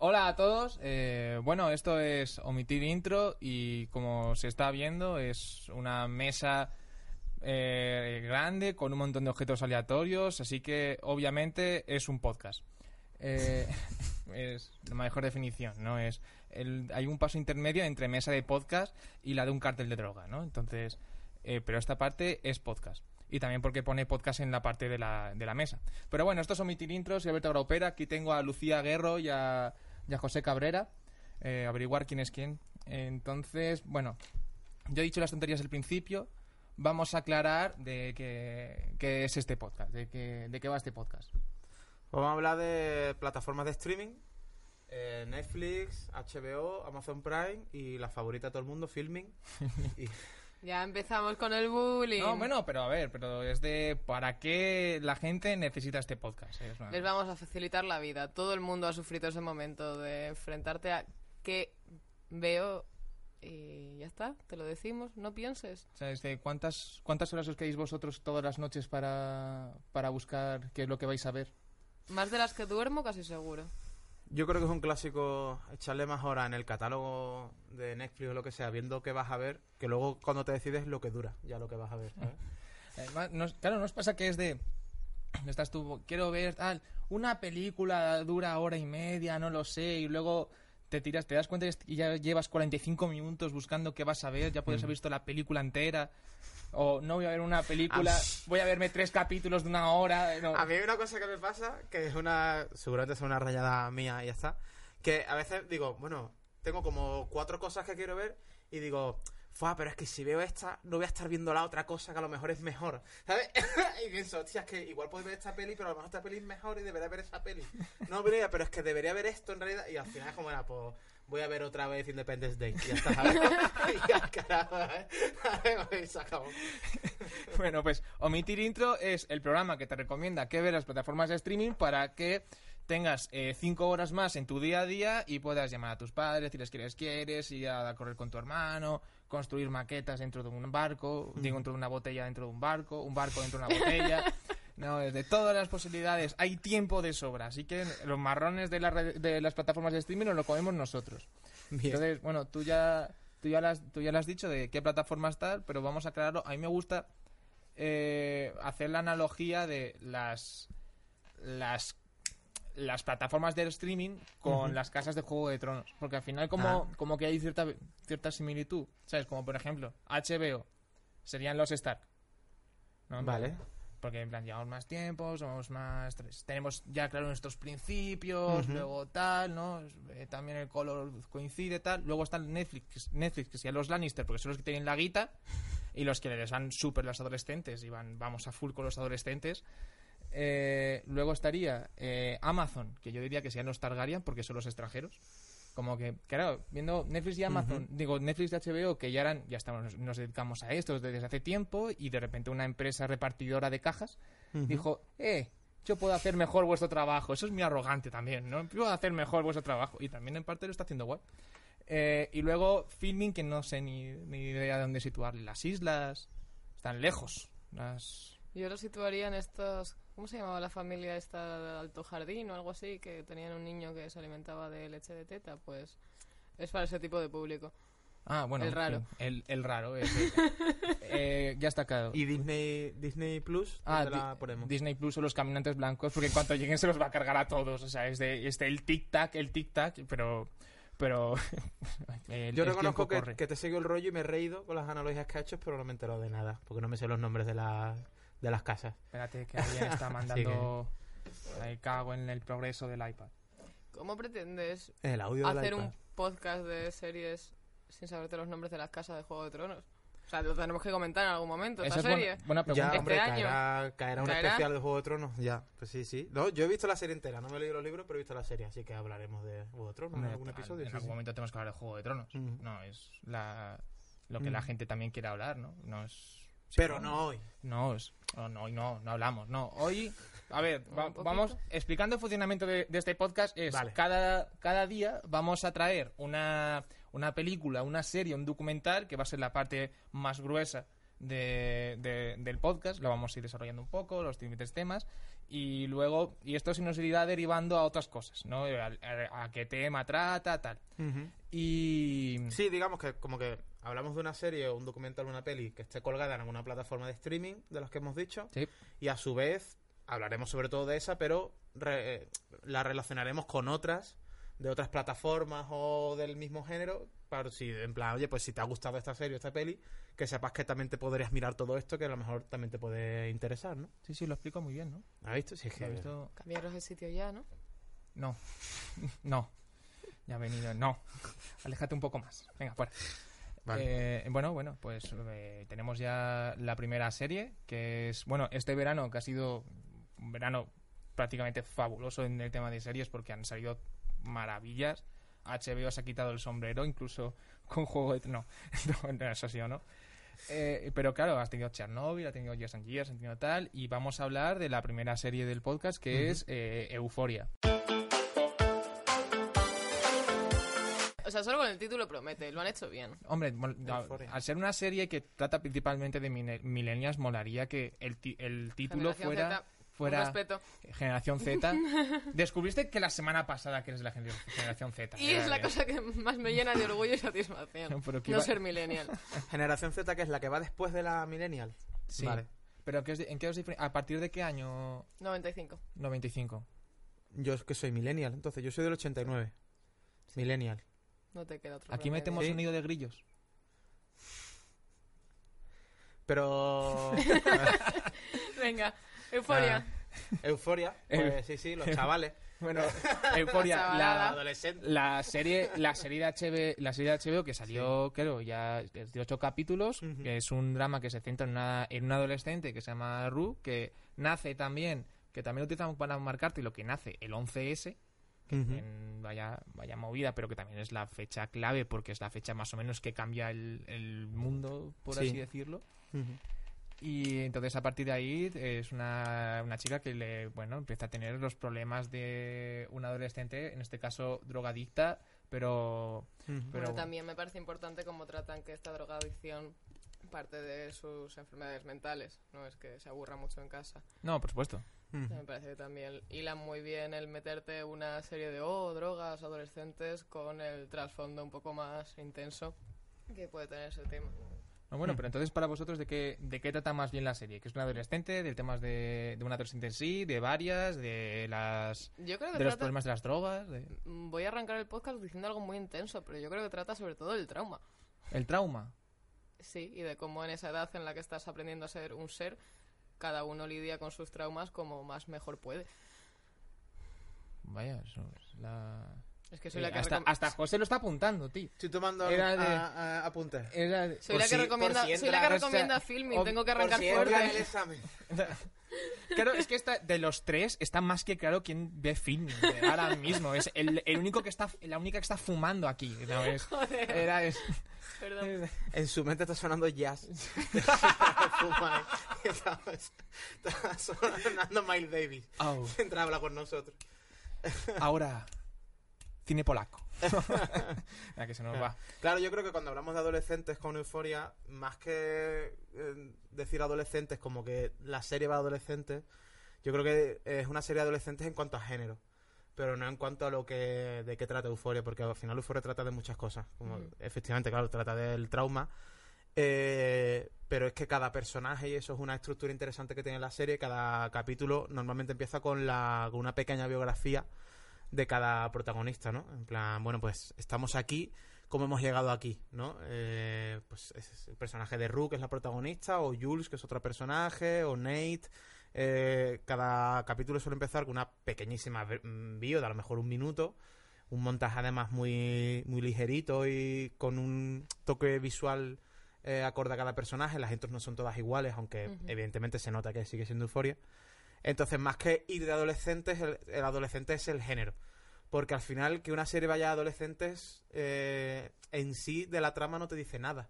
Hola a todos, eh, bueno, esto es Omitir Intro y como se está viendo es una mesa eh, grande con un montón de objetos aleatorios, así que obviamente es un podcast. Eh, es la mejor definición, ¿no? Es hay un paso intermedio entre mesa de podcast y la de un cartel de droga, ¿no? Entonces, eh, pero esta parte es podcast. Y también porque pone podcast en la parte de la, de la mesa. Pero bueno, esto es Omitir Intros y Alberto Graupera. Aquí tengo a Lucía Guerro y a, y a José Cabrera. eh, averiguar quién es quién. Entonces, bueno, yo he dicho las tonterías al principio. Vamos a aclarar de qué, qué es este podcast, de qué, de qué va este podcast. Vamos a hablar de plataformas de streaming. eh, Netflix, HBO, Amazon Prime y la favorita de todo el mundo, Filming. Y- Ya empezamos con el bullying. No, bueno, pero a ver, pero es de para qué la gente necesita este podcast. Una- Les vamos a facilitar la vida. Todo el mundo ha sufrido ese momento de enfrentarte a qué veo y ya está, te lo decimos, no pienses. O sea, es de ¿cuántas, ¿Cuántas horas os quedáis vosotros todas las noches para, para buscar qué es lo que vais a ver? Más de las que duermo, casi seguro. Yo creo que es un clásico echarle más horas en el catálogo de Netflix o lo que sea, viendo qué vas a ver, que luego cuando te decides lo que dura, ya lo que vas a ver. ¿sabes? Además, nos- claro, nos pasa que es de. Estás tú, quiero ver tal. Una película dura hora y media, no lo sé, y luego te tiras, te das cuenta y ya llevas 45 minutos buscando qué vas a ver, ya puedes haber visto la película entera. O no voy a ver una película, Ah, voy a verme tres capítulos de una hora. no. A mí hay una cosa que me pasa, que es una. Seguramente es una rayada mía y ya está. Que a veces digo, bueno, tengo como cuatro cosas que quiero ver y digo, Fua, pero es que si veo esta, no voy a estar viendo la otra cosa que a lo mejor es mejor. ¿Sabes? y pienso, hostia, es que igual puedo ver esta peli, pero a lo mejor esta peli es mejor y debería ver esa peli. No, pero, pero es que debería ver esto en realidad. Y al final es como era, pues voy a ver otra vez Independence Day. Ya está, ya, carajo. Y se acabó. Bueno, pues Omitir Intro es el programa que te recomienda que ver las plataformas de streaming para que tengas eh, cinco horas más en tu día a día y puedas llamar a tus padres, decirles que les quieres, ir a correr con tu hermano, construir maquetas dentro de un barco, digo, dentro de una botella dentro de un barco, un barco dentro de una botella. No, desde todas las posibilidades. Hay tiempo de sobra, así que los marrones de, la de las plataformas de streaming nos lo comemos nosotros. Bien. Entonces, bueno, tú ya, tú ya, lo has, tú ya lo has dicho de qué plataformas tal, pero vamos a aclararlo. A mí me gusta eh, hacer la analogía de las, las, las plataformas de streaming con las casas de Juego de Tronos. Porque al final como, Ah. como que hay cierta, cierta similitud. ¿Sabes? Como por ejemplo, HBO serían los Stark. ¿no? Vale. Porque en plan llevamos más tiempo, somos más... Tenemos ya claro nuestros principios, luego tal, ¿no? Eh, también el color coincide, tal. Luego está el Netflix, Netflix, que serían los Lannister, porque son los que tienen la guita y los que les van súper los adolescentes y van, vamos a full con los adolescentes. Eh, luego estaría eh, Amazon, que yo diría que serían los Targaryen, porque son los extranjeros. Como que, claro, viendo Netflix y Amazon, digo, Netflix y HBO, que ya eran, ya estamos, nos dedicamos a esto desde hace tiempo, y de repente una empresa repartidora de cajas dijo, eh, yo puedo hacer mejor vuestro trabajo. Eso es muy arrogante también, ¿no? Puedo hacer mejor vuestro trabajo. Y también en parte lo está haciendo guay. Eh, y luego Filming, que no sé ni, ni idea de dónde situar. Las islas están lejos. Las... Yo lo situaría en estos... ¿Cómo se llamaba la familia esta de Alto Jardín o algo así? Que tenían un niño que se alimentaba de leche de teta. Pues es para ese tipo de público. Ah, bueno. El raro. el, el raro. ese. Eh, ya está claro. Y Disney, Disney Plus, Ah, ¿dónde la ponemos? Disney Plus o los caminantes blancos, porque en cuanto lleguen se los va a cargar a todos. O sea, es de, es de el tic-tac, el tic-tac, pero. Pero. el- Yo el reconozco que, te sigo el rollo y me he reído con las analogías que ha hecho, pero no me he enterado de nada, porque no me sé los nombres de, la, de las casas. Espérate, que alguien está mandando. Ahí cago en el progreso del iPad. ¿Cómo pretendes El audio del hacer un podcast de series sin saberte los nombres de las casas de Juego de Tronos? O sea, lo tenemos que comentar en algún momento, Esa esta es serie. buena, buena Ya, pregunta. hombre, Este año. caerá, caerá un ¿Caerá? especial de Juego de Tronos. Ya, pues sí, sí. No, yo he visto la serie entera, no me he leído los libros, pero he visto la serie, así que hablaremos de Juego de Tronos en Hombre, algún episodio. En sí, algún sí. momento tenemos que hablar de Juego de Tronos. No, es la, lo que la Ujú. gente también quiere hablar, ¿no? No es... sí, Pero no hoy. No, es- no, no, hoy no, no hablamos. No, hoy, a ver, va- vamos explicando el funcionamiento de, de este podcast. Es Vale. cada, cada día vamos a traer una, una película, una serie, un documental que va a ser la parte más gruesa de, de- del podcast. Lo vamos a ir desarrollando un poco, los diferentes temas. Y luego, y esto se nos irá derivando a otras cosas, ¿no? A, a- a qué tema trata, tal. Y. Sí, digamos que como que hablamos de una serie o un documental o una peli que esté colgada en alguna plataforma de streaming de las que hemos dicho Sí. y a su vez hablaremos sobre todo de esa, pero re- eh, la relacionaremos con otras de otras plataformas o del mismo género, para si en plan, oye, pues si te ha gustado esta serie o esta peli, que sepas que también te podrías mirar todo esto que a lo mejor también te puede interesar, ¿no? Sí, sí, lo explico muy bien, ¿no? ¿Has visto? Sí, es que visto- Cambiaros el sitio ya, ¿no? No. No. Ya ha venido. No. Aléjate un poco más. Venga, fuera. Vale. Eh, bueno, bueno, pues eh, tenemos ya la primera serie, que es, bueno, este verano, que ha sido un verano prácticamente fabuloso en el tema de series, porque han salido maravillas. HBO se ha quitado el sombrero, incluso con Juego de... No, no, no, eso sí o no. Eh, pero claro, has tenido Chernobyl, ha tenido Years and Years, ha tenido tal, y vamos a hablar de la primera serie del podcast, que es eh, Euforia. O sea, solo con el título promete, lo han hecho bien. Hombre, al ser una serie que trata principalmente de millennials, molaría que el, el título Generación fuera, Z, fuera Un respeto. Generación Z. Descubriste que la semana pasada que eres de la gener- Generación Z. Y es la cosa que más me llena de orgullo y satisfacción. No iba- ser millennial. Generación Z, que es la que va después de la Millennial. Sí. Vale. Pero ¿qué os di- ¿en qué os ¿A partir de qué año 95. 95? Yo es que soy Millennial, entonces yo soy del 89. Millennial. No te queda otro Aquí remedio. metemos Sí. sonido de grillos. Pero. Venga, euforia. Euforia. Pues sí, sí, los chavales. Bueno, Euforia, la, la serie la serie de HBO, la serie de HBO que salió creo ya de ocho capítulos que es un drama que se centra en una en un adolescente que se llama Ru que nace también que también lo utilizamos para marcarte lo que nace el 11S que también vaya vaya movida pero que también es la fecha clave porque es la fecha más o menos que cambia el, el mundo por Sí. así decirlo. Y entonces a partir de ahí es una, una chica que le, bueno, empieza a tener los problemas de un adolescente, en este caso drogadicta, pero, pero Bueno, también me parece importante cómo tratan que esta drogadicción parte de sus enfermedades mentales. No es que se aburra mucho en casa. no, por supuesto. Me parece que también hilan muy bien el meterte una serie de oh, drogas adolescentes con el trasfondo un poco más intenso que puede tener ese tema. No, bueno, Hmm. pero entonces para vosotros de qué de qué trata más bien la serie, que es un adolescente, del temas de, de un adolescente en sí, de varias, de las Yo creo que de los problemas de las drogas, de Mm, Voy a arrancar el podcast diciendo algo muy intenso, pero yo creo que trata sobre todo del trauma. el trauma. Sí, y de cómo en esa edad en la que estás aprendiendo a ser un ser, cada uno lidia con sus traumas como más mejor puede. Vaya, eso es la Es que soy la que hasta, hasta José lo está apuntando, tío. Estoy tomando Era de- a- a-. Era- Soy por la que si- recomienda, por si soy la que recomienda o sea, filming, tengo que Por arrancar si en el fuerte. examen. Claro, es que esta, de los tres está más que claro quién ve film eh, ahora mismo. Es el, el único que está, la única que está fumando aquí. ¿no? Es- Joder, era, es- perdón. En su mente está sonando jazz. Fuma, eh. está, está sonando Miles Davis. Mientras habla con nosotros. ahora, cine polaco. Ya que se nos va. Claro, yo creo que cuando hablamos de adolescentes con euforia, más que eh, decir adolescentes como que la serie va a adolescentes, yo creo que es una serie de adolescentes en cuanto a género, pero no en cuanto a lo que de qué trata euforia, porque al final euforia trata de muchas cosas. Como. Efectivamente, claro, trata del trauma. eh, pero es que cada personaje, y eso es una estructura interesante que tiene la serie, cada capítulo normalmente empieza con, la, con una pequeña biografía de cada protagonista, ¿no? En plan, bueno, pues estamos aquí, ¿cómo hemos llegado aquí, ¿no? Eh, pues es el personaje de que es la protagonista, o Jules, que es otro personaje, o Nate. Eh, cada capítulo suele empezar con una pequeñísima mm, bio de a lo mejor un minuto, un montaje además muy, muy ligerito y con un toque visual eh, acorde a cada personaje, las intros no son todas iguales, aunque evidentemente se nota que sigue siendo euforia. Entonces, más que ir de adolescentes, el, adolescente es el género. Porque al final, que una serie vaya a adolescentes, eh, en sí de la trama no te dice nada.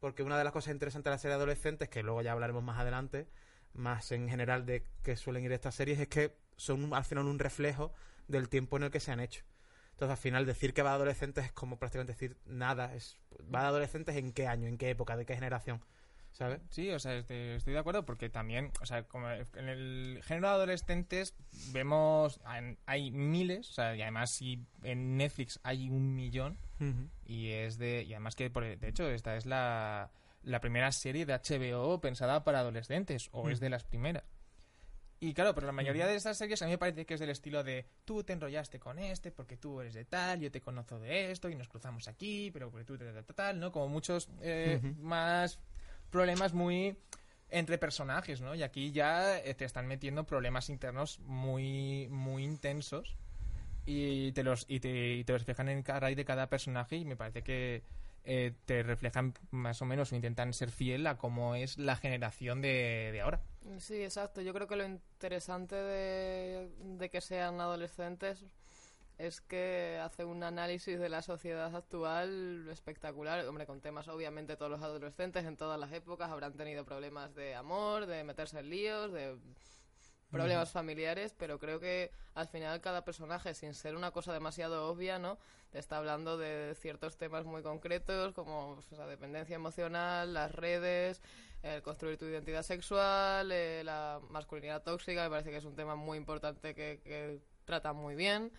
Porque una de las cosas interesantes de la serie de adolescentes, que luego ya hablaremos más adelante, más en general de que suelen ir estas series, es que son al final un reflejo del tiempo en el que se han hecho. Entonces, al final, decir que va de adolescentes es como prácticamente decir nada. Es, ¿Va de adolescentes en qué año, en qué época, de qué generación? Sí, o sea, este- estoy de acuerdo porque también, o sea, como en el género de adolescentes vemos, hay- miles, o sea, y además si en Netflix hay un millón y es de, y además que, por- de hecho, esta es la, la primera serie de HBO pensada para adolescentes, o es Mm. de las primeras. Y claro, pero la mayoría de estas series a mí me parece que es del estilo de tú te enrollaste con este porque tú eres de tal, yo te conozco de esto y nos cruzamos aquí, pero porque tú te tal, tal, tal, ¿no? Como muchos eh, más problemas muy entre personajes, ¿no? Y aquí ya eh, te están metiendo problemas internos muy muy intensos y te los y te, y te los reflejan en cada raíz de cada personaje y me parece que eh, te reflejan más o menos o intentan ser fiel a cómo es la generación de, de ahora. Sí, exacto. Yo creo que lo interesante de, de que sean adolescentes es que hace un análisis de la sociedad actual espectacular. Hombre, con temas, obviamente, todos los adolescentes en todas las épocas habrán tenido problemas de amor, de meterse en líos, de problemas familiares, pero creo que al final cada personaje, sin ser una cosa demasiado obvia, ¿no? Te está hablando de ciertos temas muy concretos, como pues, la dependencia emocional, las redes, el construir tu identidad sexual, eh, la masculinidad tóxica, me parece que es un tema muy importante que, que trata muy bien.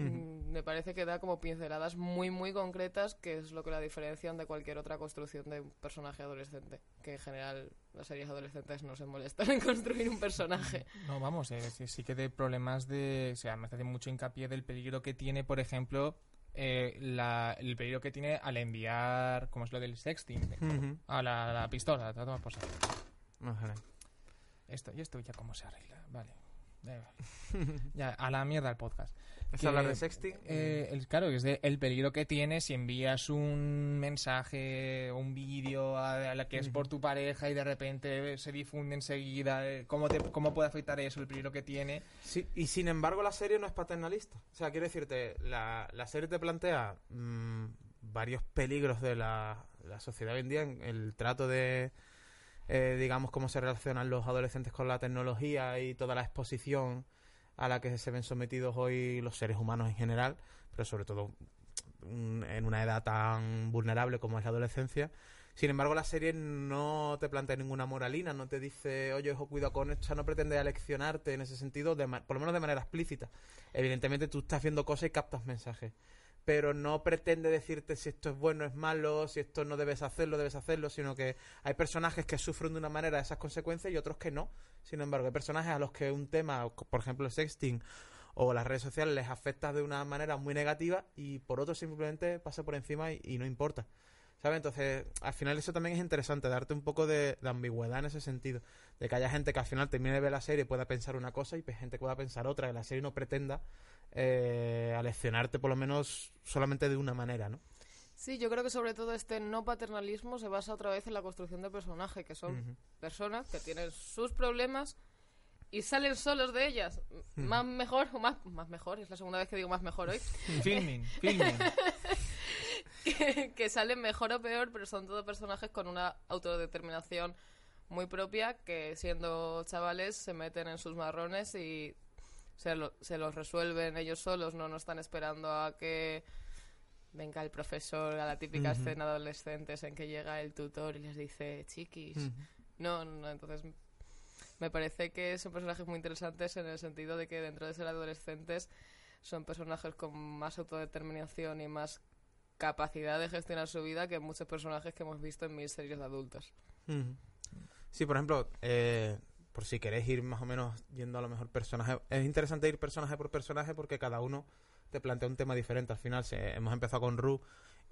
Mm, Me parece que da como pinceladas muy, muy concretas, que es lo que la diferencian de cualquier otra construcción de un personaje adolescente. Que en general las series adolescentes no se molestan en construir un personaje. No, vamos, eh, sí, sí que de problemas de... O sea, me hace mucho hincapié del peligro que tiene, por ejemplo, eh, la- el peligro que tiene al enviar, como es lo del sexting, Ujú. a la, la pistola, a tomar por saco. Ojalá. Esto, y esto ya cómo se arregla, vale. Ya, a la mierda el podcast. ¿Es Que, hablar de sexting? Eh, el, claro, es de el peligro que tiene si envías un mensaje o un vídeo a, a la que es por tu pareja y de repente se difunde enseguida. eh, ¿Cómo, te, ¿Cómo puede afectar eso, el peligro que tiene? Sí, y sin embargo la serie no es paternalista. O sea, quiero decirte, la, la serie te plantea mm, varios peligros de la, la sociedad hoy en día, en el trato de, eh, digamos, cómo se relacionan los adolescentes con la tecnología y toda la exposición a la que se ven sometidos hoy los seres humanos en general, pero sobre todo mm, en una edad tan vulnerable como es la adolescencia. Sin embargo, la serie no te plantea ninguna moralina, no te dice, oye, ojo, cuidado con esto, no pretende aleccionarte en ese sentido, de por lo menos de manera explícita. Evidentemente tú estás viendo cosas y captas mensajes, pero no pretende decirte si esto es bueno, es malo, si esto no debes hacerlo, debes hacerlo, sino que hay personajes que sufren de una manera esas consecuencias y otros que no. Sin embargo, hay personajes a los que un tema, por ejemplo el sexting o las redes sociales, les afecta de una manera muy negativa y por otro simplemente pasa por encima y, no importa. ¿Sabes? Entonces, al final eso también es interesante, darte un poco de, ambigüedad en ese sentido. De que haya gente que al final termine de ver la serie y pueda pensar una cosa y gente que pueda pensar otra. Que la serie no pretenda eh, aleccionarte por lo menos solamente de una manera, ¿no? Sí, yo creo que sobre todo este no paternalismo se basa otra vez en la construcción de personaje, que son personas que tienen sus problemas y salen solos de ellas. Más mejor, o más, más mejor, es la segunda vez que digo más mejor hoy, Filming, filming. que, que salen mejor o peor, pero son todos personajes con una autodeterminación muy propia que siendo chavales se meten en sus marrones y se, lo- se los resuelven ellos solos, no, no están esperando a que venga el profesor a la típica escena de adolescentes en que llega el tutor y les dice chiquis. No, no, no, entonces me parece que son personajes muy interesantes en el sentido de que dentro de ser adolescentes son personajes con más autodeterminación y más capacidad de gestionar su vida que muchos personajes que hemos visto en mil series de adultos. Sí, por ejemplo, eh, por si queréis ir más o menos yendo a lo mejor personaje, es interesante ir personaje por personaje porque cada uno te plantea un tema diferente. Al final se- hemos empezado con Ru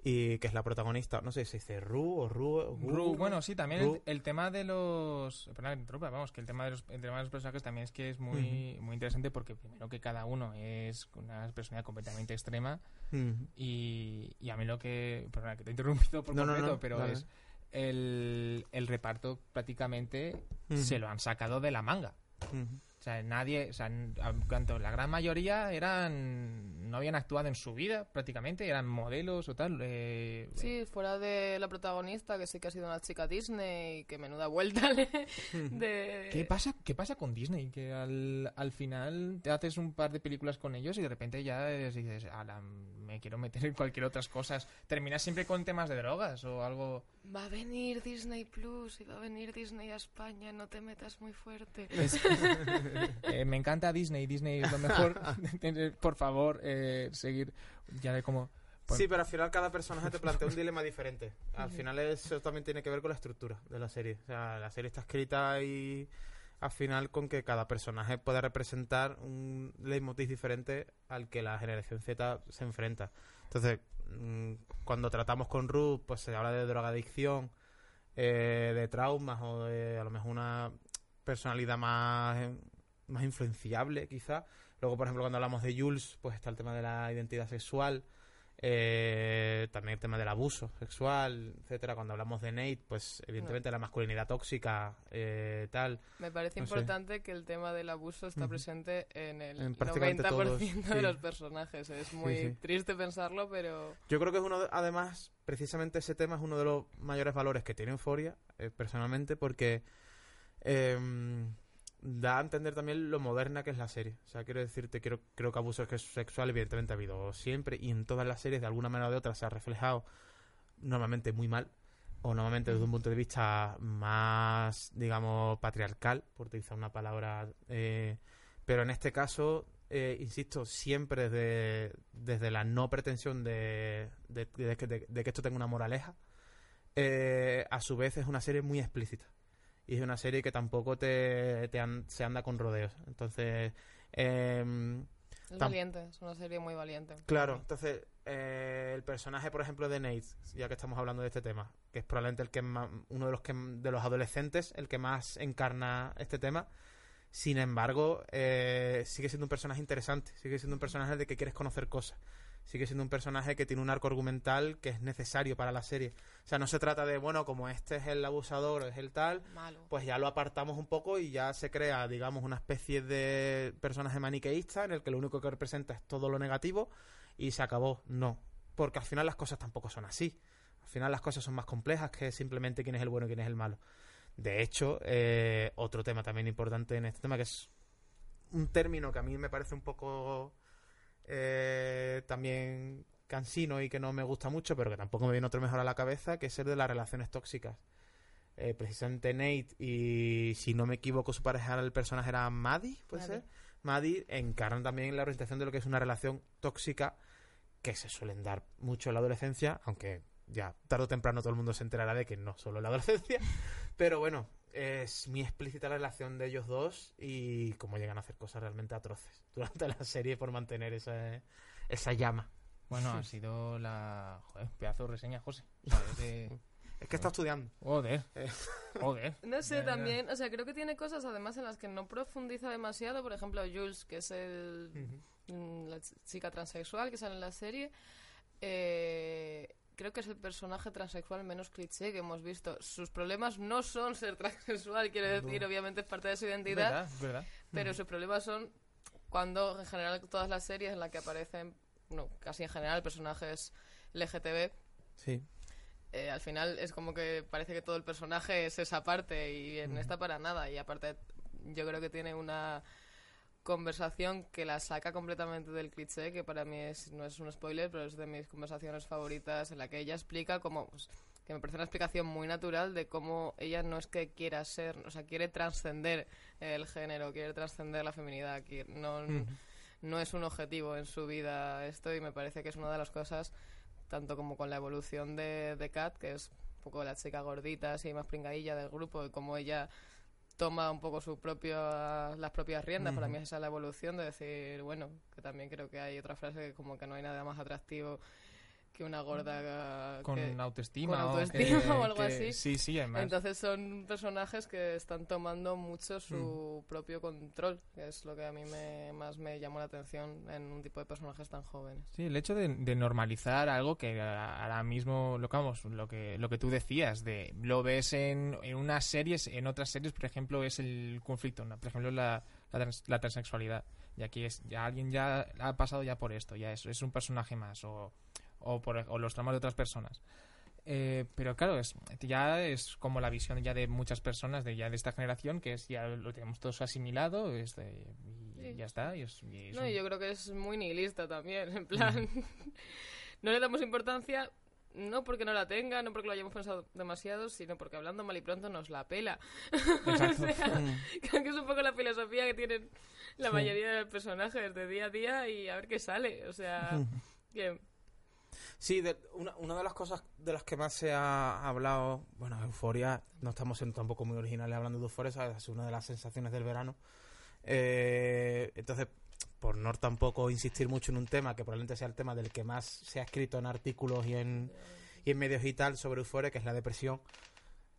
y que es la protagonista, no sé si se dice Ru o Ru. o Ru, bueno, sí, también el, el tema de los. Perdón, interrumpa, vamos, que el tema de los, el tema de los personajes también es que es muy, muy interesante porque primero que cada uno es una personalidad completamente extrema y, y a mí lo que. Perdona, que te he interrumpido por No, no, completo, no, pero dale. es. El, el reparto prácticamente se lo han sacado de la manga. O sea, nadie, o sea, cuanto la gran mayoría eran, no habían actuado en su vida prácticamente, eran modelos o tal. eh, Sí, fuera de la protagonista, que sí que ha sido una chica Disney, que menuda vuelta le- de... ¿Qué pasa, ¿Qué pasa con Disney? Que al, al final te haces un par de películas con ellos y de repente ya es- dices, "Ala, me quiero meter en cualquier otras cosas. Terminas siempre con temas de drogas o algo. Va a venir Disney Plus y va a venir Disney a España, no te metas muy fuerte. Eh, me encanta Disney, Disney es lo mejor. Por favor, eh, seguir. Ya de cómo. Pues- Sí, pero al final cada personaje te plantea un dilema diferente. Al final eso también tiene que ver con la estructura de la serie. O sea, la serie está escrita y al final con que cada personaje pueda representar un leitmotiv diferente al que la generación Z se enfrenta. Entonces, mm, cuando tratamos con Ruth, pues se habla de drogadicción, eh, de traumas o de a lo mejor una personalidad más, más influenciable, quizá. Luego, por ejemplo, cuando hablamos de Jules, pues está el tema de la identidad sexual. Eh, también el tema del abuso sexual, etcétera. Cuando hablamos de Nate, pues evidentemente la masculinidad tóxica, eh, tal. Me parece No sé. importante que el tema del abuso está presente en el En prácticamente 90% todos, de sí. los personajes. Es muy sí. triste pensarlo, pero... Yo creo que es uno, de- además, precisamente ese tema es uno de los mayores valores que tiene Euphoria, eh, personalmente, porque em, da a entender también lo moderna que es la serie. O sea, quiero decirte, quiero, creo que abuso sexual evidentemente ha habido siempre y en todas las series, de alguna manera o de otra, se ha reflejado normalmente muy mal o normalmente desde un punto de vista más, digamos, patriarcal, por utilizar una palabra, eh, pero en este caso, eh, insisto, siempre desde, desde la no pretensión de- de que esto tenga una moraleja, eh, a su vez es una serie muy explícita. Y es una serie que tampoco te, te an- se anda con rodeos. Entonces, em, Es valiente, es una serie muy valiente. Claro, entonces eh, el personaje, por ejemplo, de Nate, ya que estamos hablando de este tema, que es probablemente el que más, uno de los que de los adolescentes, el que más encarna este tema. Sin embargo, eh, sigue siendo un personaje interesante, sigue siendo un personaje de que quieres conocer cosas, sigue siendo un personaje que tiene un arco argumental que es necesario para la serie. O sea, no se trata de, bueno, como este es el abusador, es el tal, Malo. pues ya lo apartamos un poco y ya se crea, digamos, una especie de personaje maniqueísta en el que lo único que representa es todo lo negativo y se acabó. No, porque al final las cosas tampoco son así. Al final las cosas son más complejas que simplemente quién es el bueno y quién es el malo. De hecho, eh, otro tema también importante en este tema, que es un término que a mí me parece un poco eh, también cansino y que no me gusta mucho, pero que tampoco me viene otro mejor a la cabeza, que es el de las relaciones tóxicas. Eh, precisamente Nate y, si no me equivoco, su pareja, el personaje era Maddie, ¿puede Maddie. ser? Maddie encarnan también la representación de lo que es una relación tóxica que se suelen dar mucho en la adolescencia, aunque ya tarde o temprano todo el mundo se enterará de que no solo en la adolescencia, pero bueno, es muy explícita la relación de ellos dos y cómo llegan a hacer cosas realmente atroces durante la serie por mantener esa, esa llama. Bueno, ha sido la. Joder, pedazo de reseña, José. Es que está estudiando. Joder. Eh. Joder. No sé, también, o sea, creo que tiene cosas además en las que no profundiza demasiado. Por ejemplo, Jules, que es el, mm, la ch- chica transexual que sale en la serie, eh, creo que es el personaje transexual menos cliché que hemos visto. Sus problemas no son ser transexual, quiero decir, obviamente es parte de su identidad, ¿Verdad? ¿Verdad? pero sus problemas son cuando, en general, todas las series en las que aparecen, no, casi en general, personajes LGTB, Sí. eh, al final es como que parece que todo el personaje es esa parte y en esta para nada. Y aparte, yo creo que tiene una conversación que la saca completamente del cliché, que para mí es, no es un spoiler, pero es de mis conversaciones favoritas, en la que ella explica cómo, pues, que me parece una explicación muy natural de cómo ella no es que quiera ser, o sea, quiere trascender el género, quiere trascender la feminidad, que no, no es un objetivo en su vida esto y me parece que es una de las cosas tanto como con la evolución de, de Kat, que es un poco la chica gordita, así más pringadilla del grupo, y como ella toma un poco su propio, las propias riendas. Para mí esa es la evolución de decir, bueno, que también creo que hay otra frase que como que no hay nada más atractivo que una gorda Con que- autoestima, con o autoestima que- o algo que- así. Sí, sí, además. Entonces son personajes que están tomando mucho su Mm. propio control, que es lo que a mí me, más me llamó la atención en un tipo de personajes tan jóvenes. Sí, el hecho de, de normalizar algo que ahora mismo, lo que, vamos, lo que, lo que tú decías, de lo ves en, en unas series, en otras series, por ejemplo, es el conflicto, ¿no? por ejemplo, la, la, trans- la transexualidad. Y aquí es, ya alguien ya ha pasado ya por esto, ya es, es un personaje más, o, o, por, o los traumas de otras personas. Eh, pero claro, es, ya es como la visión ya de muchas personas de ya de esta generación, que es ya lo tenemos todos asimilado este, y Sí. ya está. Y es, y es No, un- y yo creo que es muy nihilista también, en plan, no le damos importancia, no porque no la tenga, no porque lo hayamos pensado demasiado, sino porque hablando mal y pronto nos la pela. O sea, creo que es un poco la filosofía que tienen la Sí. mayoría de personajes de día a día y a ver qué sale, o sea, que Sí, de- una, una de las cosas de las que más se ha hablado, bueno, Euforia, no estamos siendo tampoco muy originales hablando de Euforia, es una de las sensaciones del verano. Eh, entonces, por no tampoco insistir mucho en un tema que probablemente sea el tema del que más se ha escrito en artículos y en, y en medios y tal sobre Euforia, que es la depresión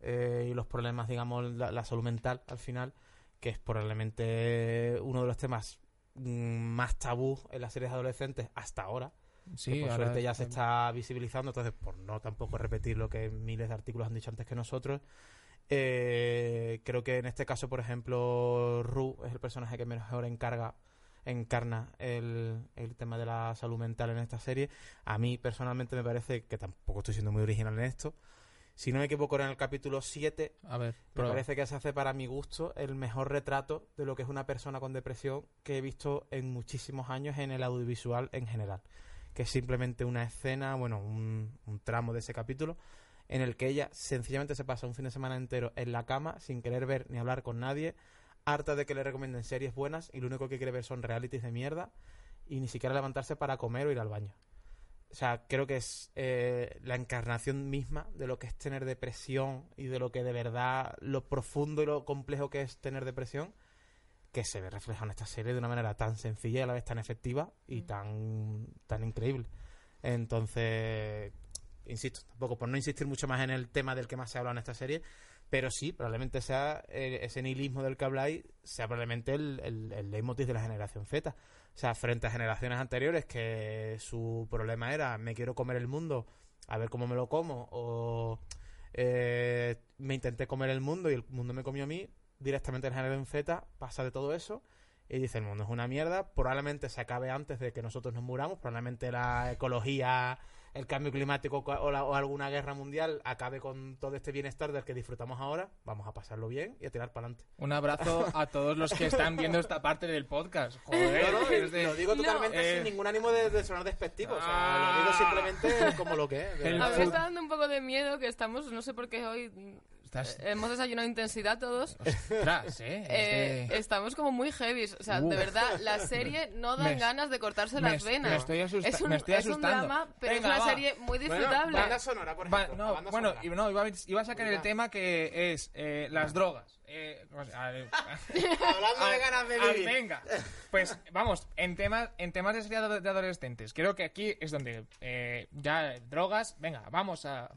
eh, y los problemas, digamos, la, la salud mental al final, que es probablemente uno de los temas mm, más tabú en las series adolescentes hasta ahora Sí, por ahora suerte ya se está- está visibilizando, entonces por no tampoco repetir lo que miles de artículos han dicho antes que nosotros, eh, creo que en este caso, por ejemplo, Ru es el personaje que mejor encarga encarna el, el tema de la salud mental en esta serie. A mí personalmente me parece que tampoco estoy siendo muy original en esto. Si no me equivoco, era en el capítulo 7 A ver, me prueba. parece que se hace para mi gusto el mejor retrato de lo que es una persona con depresión que he visto en muchísimos años en el audiovisual en general. Que es simplemente una escena, bueno, un, tramo de ese capítulo, en el que ella sencillamente se pasa un fin de semana entero en la cama sin querer ver ni hablar con nadie, harta de que le recomienden series buenas y lo único que quiere ver son realities de mierda y ni siquiera levantarse para comer o ir al baño. O sea, creo que es eh, la encarnación misma de lo que es tener depresión y de lo que de verdad, lo profundo y lo complejo que es tener depresión, que se ve reflejado en esta serie de una manera tan sencilla y a la vez tan efectiva y Mm. tan, tan increíble. Entonces, insisto, tampoco por no insistir mucho más en el tema del que más se ha hablado en esta serie, pero sí, probablemente sea eh, ese nihilismo del que habláis, sea probablemente el, el, el leitmotiv de la generación Z. O sea, frente a generaciones anteriores que su problema era me quiero comer el mundo, a ver cómo me lo como, o eh, me intenté comer el mundo y el mundo me comió a mí, directamente la generación Z pasa de todo eso y dice el mundo es una mierda, probablemente se acabe antes de que nosotros nos muramos, probablemente la ecología, el cambio climático o, la- o alguna guerra mundial acabe con todo este bienestar del que disfrutamos ahora, vamos a pasarlo bien y a tirar para adelante. Un abrazo a todos los que están viendo esta parte del podcast. Joder, No, no, lo digo No. totalmente Eh. sin ningún ánimo de, de sonar despectivo. O sea, Ah. lo digo simplemente como lo que es. de. A mí me está dando un poco de miedo que estamos, no sé por qué hoy Estás... hemos desayunado intensidad todos. Ostras, ¿eh? Eh, Es de- estamos como muy heavy. O sea, Uf. de verdad, la serie no dan Me- ganas de cortarse me, las venas. me estoy, asusta- es un, me estoy es un asustando. drama, pero Venga, es una va. serie muy Bueno, disfrutable. Banda sonora, por Va- ejemplo. no, la banda bueno, sonora. y- no, iba, a, iba a sacar el tema que es eh, las drogas. Eh, o sea, a ver, Hablando de ganas de vivir. venga, pues vamos, en temas, en temas de serie de de adolescentes, creo que aquí es donde eh, ya drogas, venga, vamos a,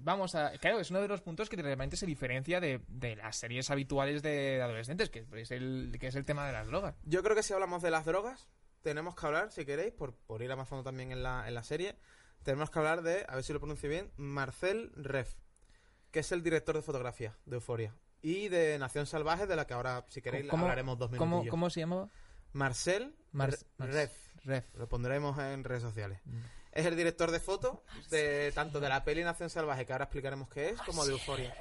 vamos a, claro, es uno de los puntos que realmente se diferencia de, de las series habituales de adolescentes, que es el, que es el tema de las drogas. Yo creo que si hablamos de las drogas, tenemos que hablar, si queréis, por, por ir a más fondo también en la, en la serie, tenemos que hablar de, a ver si lo pronuncio bien, Marcel Ref, que es el director de fotografía de Euforia. Y de Nación Salvaje, de la que ahora, si queréis, la ¿Cómo- hablaremos dos ¿Cómo, minutillos. ¿Cómo se llamaba? Marcel Mar- Mar- Ref. Ref. Lo pondremos en redes sociales. Mm. Es el director de foto de tanto de la peli Nación Salvaje, que ahora explicaremos qué es, como de Euforia.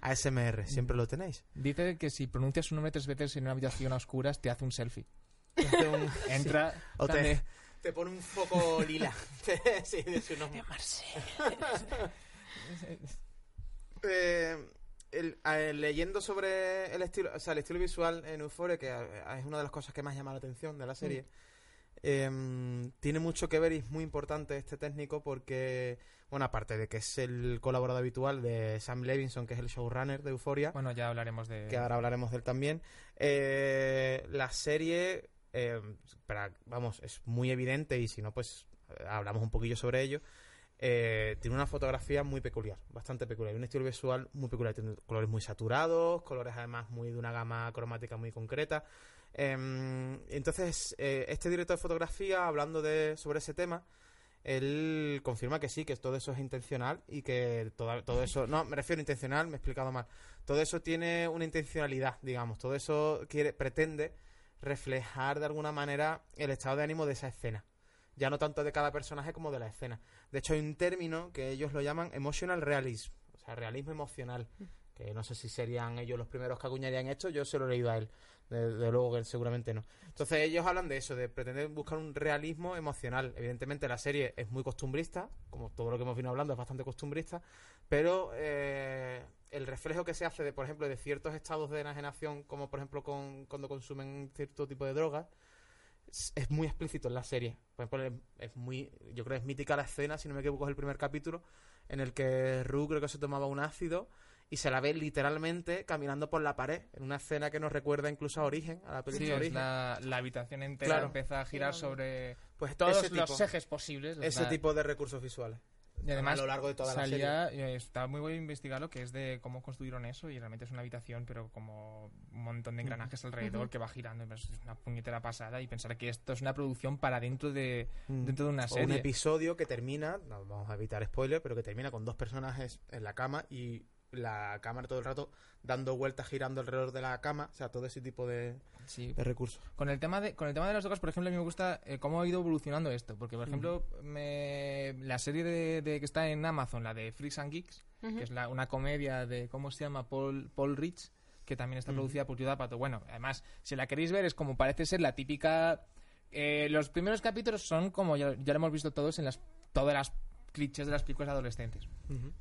ASMR, siempre lo tenéis. Dice que si pronuncias su nombre tres veces en una habitación a oscuras, te hace un selfie. Hace un- Entra. O te, te pone un foco lila. sí, de su nombre. Eh, el- eh, leyendo sobre el estilo, o sea, el estilo visual en Euphoria, que eh, es una de las cosas que más llama la atención de la serie, em, tiene mucho que ver y es muy importante este técnico porque, bueno, aparte de que es el colaborador habitual de Sam Levinson, que es el showrunner de Euphoria, Bueno, ya hablaremos de. que ahora hablaremos de él también, eh, la serie eh, para, vamos, es muy evidente y si no, pues eh, hablamos un poquillo sobre ello. Eh, tiene una fotografía muy peculiar, bastante peculiar, un estilo visual muy peculiar, tiene colores muy saturados, colores además muy de una gama cromática muy concreta. Em, entonces, eh, este director de fotografía, hablando de, sobre ese tema, él confirma que sí, que todo eso es intencional y que todo, todo eso, no, me refiero a intencional, me he explicado mal, todo eso tiene una intencionalidad, digamos, todo eso quiere, pretende reflejar de alguna manera el estado de ánimo de esa escena. Ya no tanto de cada personaje como de la escena. De hecho, hay un término que ellos lo llaman emotional realism, o sea, realismo emocional, que no sé si serían ellos los primeros que acuñarían esto, yo se lo he leído a él, de, de luego que él seguramente no. Entonces ellos hablan de eso, de pretender buscar un realismo emocional. Evidentemente la serie es muy costumbrista, como todo lo que hemos venido hablando es bastante costumbrista, pero eh, el reflejo que se hace de, por ejemplo, de ciertos estados de enajenación, como por ejemplo con, cuando consumen cierto tipo de drogas, es, es muy explícito en la serie. Por ejemplo, es, muy, yo creo que es mítica la escena, si no me equivoco, es el primer capítulo, en el que Rue creo que se tomaba un ácido y se la ve literalmente caminando por la pared, en una escena que nos recuerda incluso a Origen, a la Sí, película es Origen. la, la habitación entera Claro. empieza a girar sobre Pues todos ese los tipo, ejes posibles. ese tipo de recursos visuales. Y además, a lo largo de toda la salía, eh, está muy bueno investigarlo, que es de cómo construyeron eso, y realmente es una habitación, pero como un montón de engranajes alrededor que va girando, pues es una puñetera pasada, y pensar que esto es una producción para dentro de, dentro de una O un serie. episodio que termina, no vamos a evitar spoiler, pero que termina con dos personajes en la cama y la cámara todo el rato dando vueltas girando alrededor de la cama, o sea, todo ese tipo de, Sí. de recursos. Con el tema de con el tema de las drogas, por ejemplo, a mí me gusta eh, cómo ha ido evolucionando esto, porque por ejemplo, me- la serie de, de que está en Amazon, la de Freaks and Geeks, que es la, una comedia de cómo se llama Paul Paul Rich, que también está producida por Judah Pato. Bueno, además, si la queréis ver es como parece ser la típica eh, los primeros capítulos son como ya, ya lo hemos visto todos en las todas las clichés de las películas adolescentes.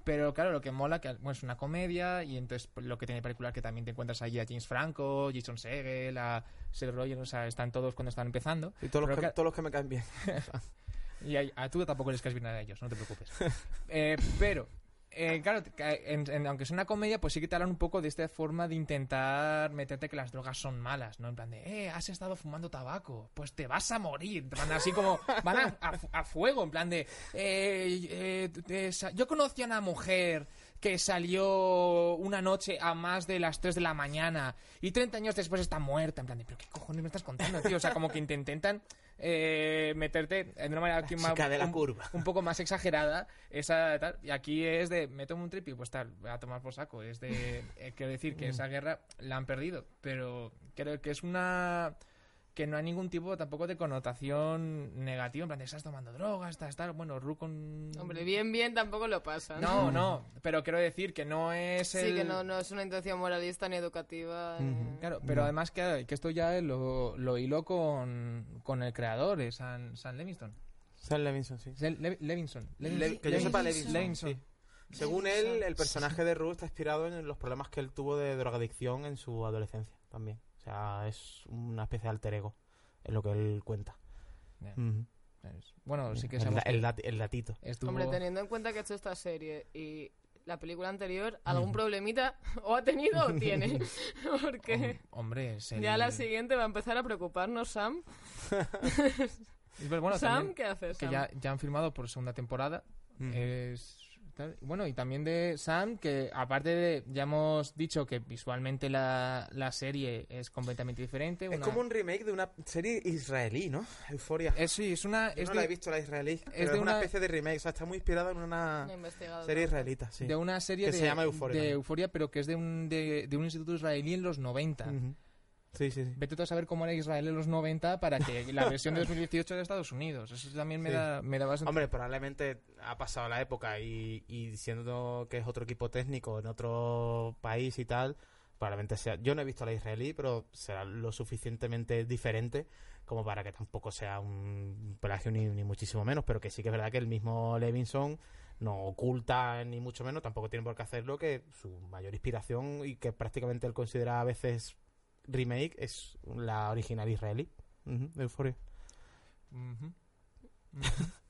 Pero claro, lo que mola que bueno, es una comedia y entonces pues, lo que tiene particular que también te encuentras ahí a James Franco, Jason Segel, a Seth Rogen, o sea, están todos cuando están empezando. Y todos los, que- todos los que me caen bien. y a, a tú tampoco les caes bien a ellos, no te preocupes. Eh, pero, eh, claro, en- aunque es una comedia, pues sí que te hablan un poco de esta forma de intentar meterte que las drogas son malas, ¿no? En plan de, eh, has estado fumando tabaco, pues te vas a morir. Van así como, van a, a fu- a fuego, en plan de, eh, eh, yo conocí a una mujer que salió una noche a más de las 3 de la mañana y 30 años después está muerta. En plan de, pero ¿qué cojones me estás contando, tío? O sea, como que te intentan eh, meterte de una manera aquí más- chica de la un- curva. un poco más exagerada esa tal y aquí es de me tomo un trip y pues tal voy a tomar por saco es de eh, quiero decir que esa guerra la han perdido pero creo que es una que no hay ningún tipo tampoco de connotación negativa en plan de estás tomando drogas estás tal bueno Ru con Hombre, bien, bien tampoco lo pasa. no no pero quiero decir que no es Sí, el- que no, no es una intención moralista ni educativa. ni- Claro, pero además que, que esto ya lo, lo hilo con, con el creador, es San, San Levingston. Sam Levinson, sí. Le- Le- Levinson. Le- Le- que yo sepa, Levinson. Levinson. sí. Según él, el personaje de Rue está inspirado en los problemas que él tuvo de drogadicción en su adolescencia también. O sea, es una especie de alter ego, es lo que él cuenta. Bueno, sí que el, el que dat- el datito. estuvo... Hombre, teniendo en cuenta que ha hecho esta serie y la película anterior, algún problemita o ha tenido o tiene. Porque Hom- Hombre, el... ya la siguiente va a empezar a preocuparnos Sam. Bueno, Sam, también ¿qué haces? que ya, ya han firmado por segunda temporada. Es... tal- Bueno, y también de Sam, que aparte de... Ya hemos dicho que visualmente la, la serie es completamente diferente. Es como un remake de una serie israelí, ¿no? Euforia. Es, sí, es una... Yo Es no la he visto la israelí, pero es, de una una- especie de remake. O sea, está muy inspirada en una serie israelita, sí. de una serie Que de, se llama Euphoria de. Euforia, pero que es de un, de, de un instituto israelí en los 90. Ujú. Sí, sí, sí. Vete tú a saber cómo era Israel en los 90 para que la versión de 2018 de Estados Unidos. Eso también me, Sí. da, me da bastante... Hombre, probablemente ha pasado la época y, y siendo que es otro equipo técnico en otro país y tal, probablemente sea... Yo no he visto la israelí, pero será lo suficientemente diferente como para que tampoco sea un plagio ni, ni muchísimo menos, pero que sí que es verdad que el mismo Levinson no oculta ni mucho menos, tampoco tiene por qué hacerlo, que su mayor inspiración y que prácticamente él considera a veces remake es la original israelí. De Euphoria.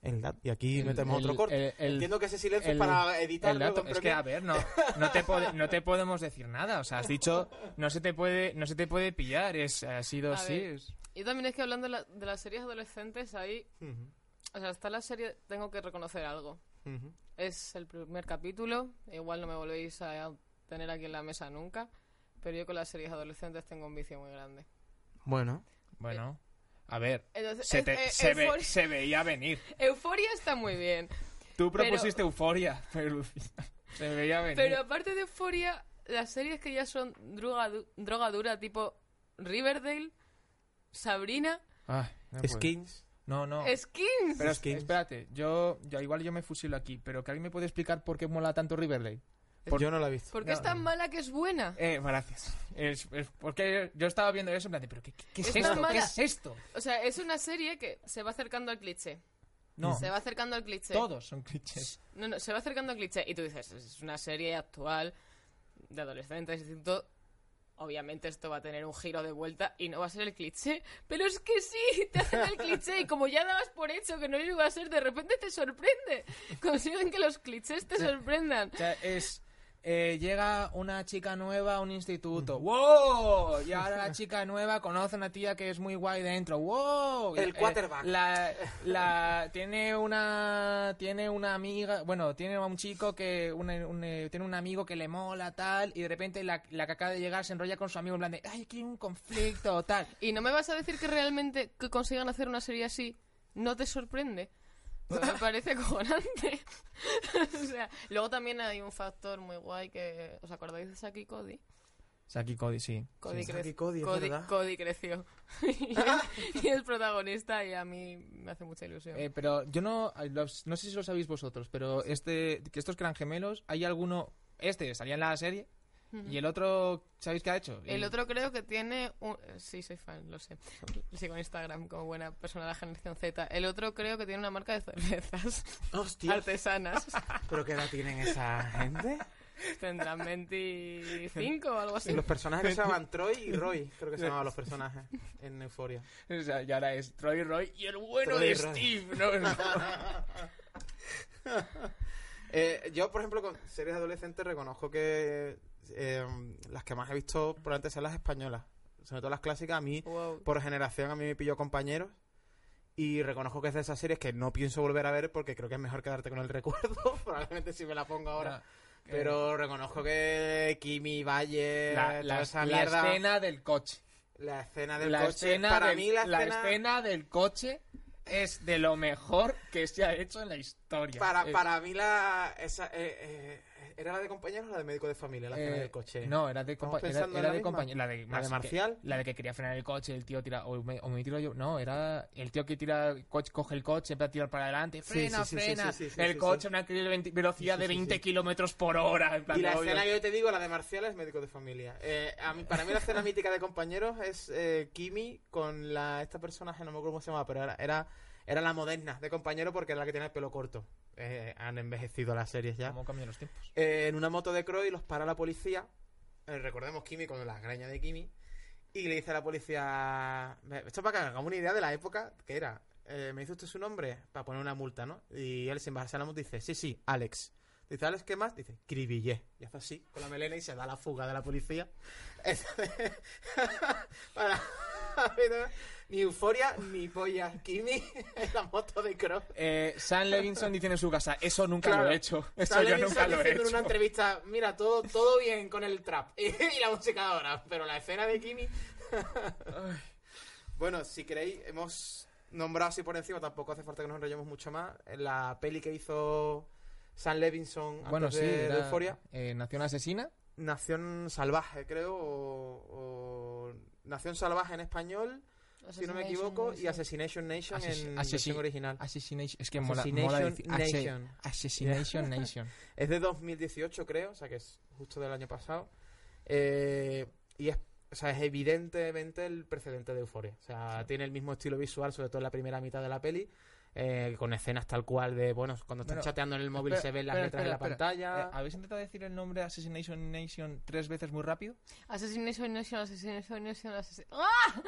El dat- y aquí El- metemos el- otro corte. el- el- Entiendo que ese silencio el- es para editar es que a ver, no, no te pode- no te podemos decir nada, o sea, has dicho, no se te puede, no se te puede pillar, es ha sido A así, es- Y también es que hablando de, la- de las series adolescentes, ahí. O sea, hasta la serie tengo que reconocer algo. Es el primer capítulo. Igual no me volvéis a tener aquí en la mesa nunca. Pero yo con las series adolescentes tengo un vicio muy grande. Bueno. Bueno, a ver, Entonces, se, es- te- se, ve- se veía venir. Euforia está muy bien. Tú Pero- propusiste euforia, pero se veía venir. Pero aparte de Euforia, las series que ya son droga, droga dura, tipo Riverdale, Sabrina, Ay, no puedo. Skins. No, no. Skins. Pero Skins. espérate, yo, yo igual yo me fusilo aquí, pero que alguien me puede explicar por qué mola tanto Riverdale. Por- Yo no la he visto. ¿Por qué no, es tan no. mala que es buena? Eh, gracias. Es, es porque yo estaba viendo eso en plan de, pero ¿qué, qué- qué es, esto? ¿Qué es esto? O sea, es una serie que se va acercando al cliché. No, Se va acercando al cliché. todos son clichés. No, no, se va acercando al cliché. Y tú dices, es una serie actual de adolescentes y todo. Obviamente esto va a tener un giro de vuelta y no va a ser el cliché. Pero es que sí, te hacen el cliché y como ya dabas por hecho que no lo iba a ser, de repente te sorprende. Consiguen que los clichés te sorprendan. O sea, es... eh, llega una chica nueva a un instituto. ¡Wow! Y ahora la chica nueva conoce a una tía que es muy guay dentro. ¡Wow! El Eh, quarterback. la, la- tiene una tiene una amiga, bueno, tiene un chico que un, eh, tiene un amigo que le mola tal y de repente la, la que acaba de llegar se enrolla con su amigo en plan de, "Ay, aquí hay un conflicto tal." Y no me vas a decir que realmente que consigan hacer una serie así no te sorprende. Pues me parece cojonante. o sea, luego también hay un factor muy guay que... ¿Os acordáis de Saki Cody? Saki Cody, sí. Cody, Sí, Cody, es Cody- verdad. Cody creció. y, es, y es protagonista y a mí me hace mucha ilusión. Eh, pero yo no, no sé si lo sabéis vosotros, pero este, que estos que eran gemelos, hay alguno, este salía en la serie y el otro, ¿sabéis qué ha hecho? El Y- otro creo que tiene un... Sí, soy fan, lo sé. Lo sigo en Instagram como buena persona de la generación Z. El otro creo que tiene una marca de cervezas Hostia. artesanas. ¿Pero qué edad tienen esa gente? Tendrán 25 o algo así. Los personajes que se llaman Troy y Roy, creo que se llamaban los personajes en Euphoria. O sea, y ahora es Troy Roy y el bueno Troy de Roy. Steve, ¿no? Eh, yo, por ejemplo, con series adolescentes reconozco que eh, las que más he visto probablemente son las españolas. Sobre todo las clásicas, a mí, Wow. por generación, a mí me pilló compañeros. Y reconozco que es de esas series que no pienso volver a ver porque creo que es mejor quedarte con el recuerdo. Probablemente si me la pongo ahora. Pero reconozco que Kimi, Valle, la, la- esa la mierda. escena del coche. La escena del la coche. escena para del- mí, la la escena. escena del coche es de lo mejor que se ha hecho en la historia. Para, Eh, para mí, la. Esa, eh, eh, ¿Era la de compañeros o la de médico de familia? La escena eh, del coche. No, era de, ¿Estamos compa- era, de compañía. La de, ¿La de que- Marcial? la de que quería frenar el coche, el tío tira. O me, o me tiro yo. No, era el tío que tira, el coche, coge el coche, empieza a tirar para adelante. Frena, sí, sí, frena. sí, el coche, a una velocidad de sí, sí, 20 sí. kilómetros por hora. en plan Y la escena que yo te digo, la de Marcial, es médico de familia. Eh, a mí, para mí la escena mítica de compañeros es eh, Kimi con la esta personaje, no me acuerdo cómo se llama, pero era, era, era la moderna de compañero porque era la que tenía el pelo corto. Eh, han envejecido las series ya. ¿Cómo cambian los tiempos? Eh, en una moto de Croy los para la policía. Eh, recordemos Kimi con la greña de Kimi. Y le dice a la policía... "Ve, Esto para que hagamos una idea de la época que era. Eh, ¿Me dice usted su nombre? Para poner una multa, ¿no? Y él sin bajarse a la moto dice, sí, sí, Alex. Dice, Alex, ¿qué más? Dice, Cribillé. Y hace así, con la melena y se da la fuga de la policía. Para... ni euforia, ni polla. Kimi en la moto de Cross. Eh, Sam Levinson dice en su casa: Eso nunca Claro. lo he hecho. Eso Sale yo Vincent nunca lo he diciendo en hecho. una entrevista, mira, todo, todo bien con el trap y, la música ahora, pero la escena de Kimi... bueno, si queréis, hemos nombrado así por encima, tampoco hace falta que nos enrollemos mucho más. En la peli que hizo Sam Levinson antes Bueno, sí, de, de era, Euphoria, eh, Nación Asesina. Nación Salvaje, creo, o, o Nación Salvaje en español, si no me equivoco, y Assassination Nation Assass- en Assassin- versión original. Assassination. Es que mola, Assassination mola Nation. Assassination Nation. Es de 2018, creo, o sea que es justo del año pasado. Eh, y es, o sea, es evidentemente el precedente de Euphoria. O sea, tiene el mismo estilo visual, sobre todo en la primera mitad de la peli, eh, con escenas tal cual de, bueno, cuando están Bueno, chateando en el móvil espera, se ven las espera, letras espera, en la espera. pantalla. Eh, ¿Habéis intentado decir el nombre Assassination Nation tres veces muy rápido? Assassination Nation, Assassination Nation, Assassin... ¡Ah!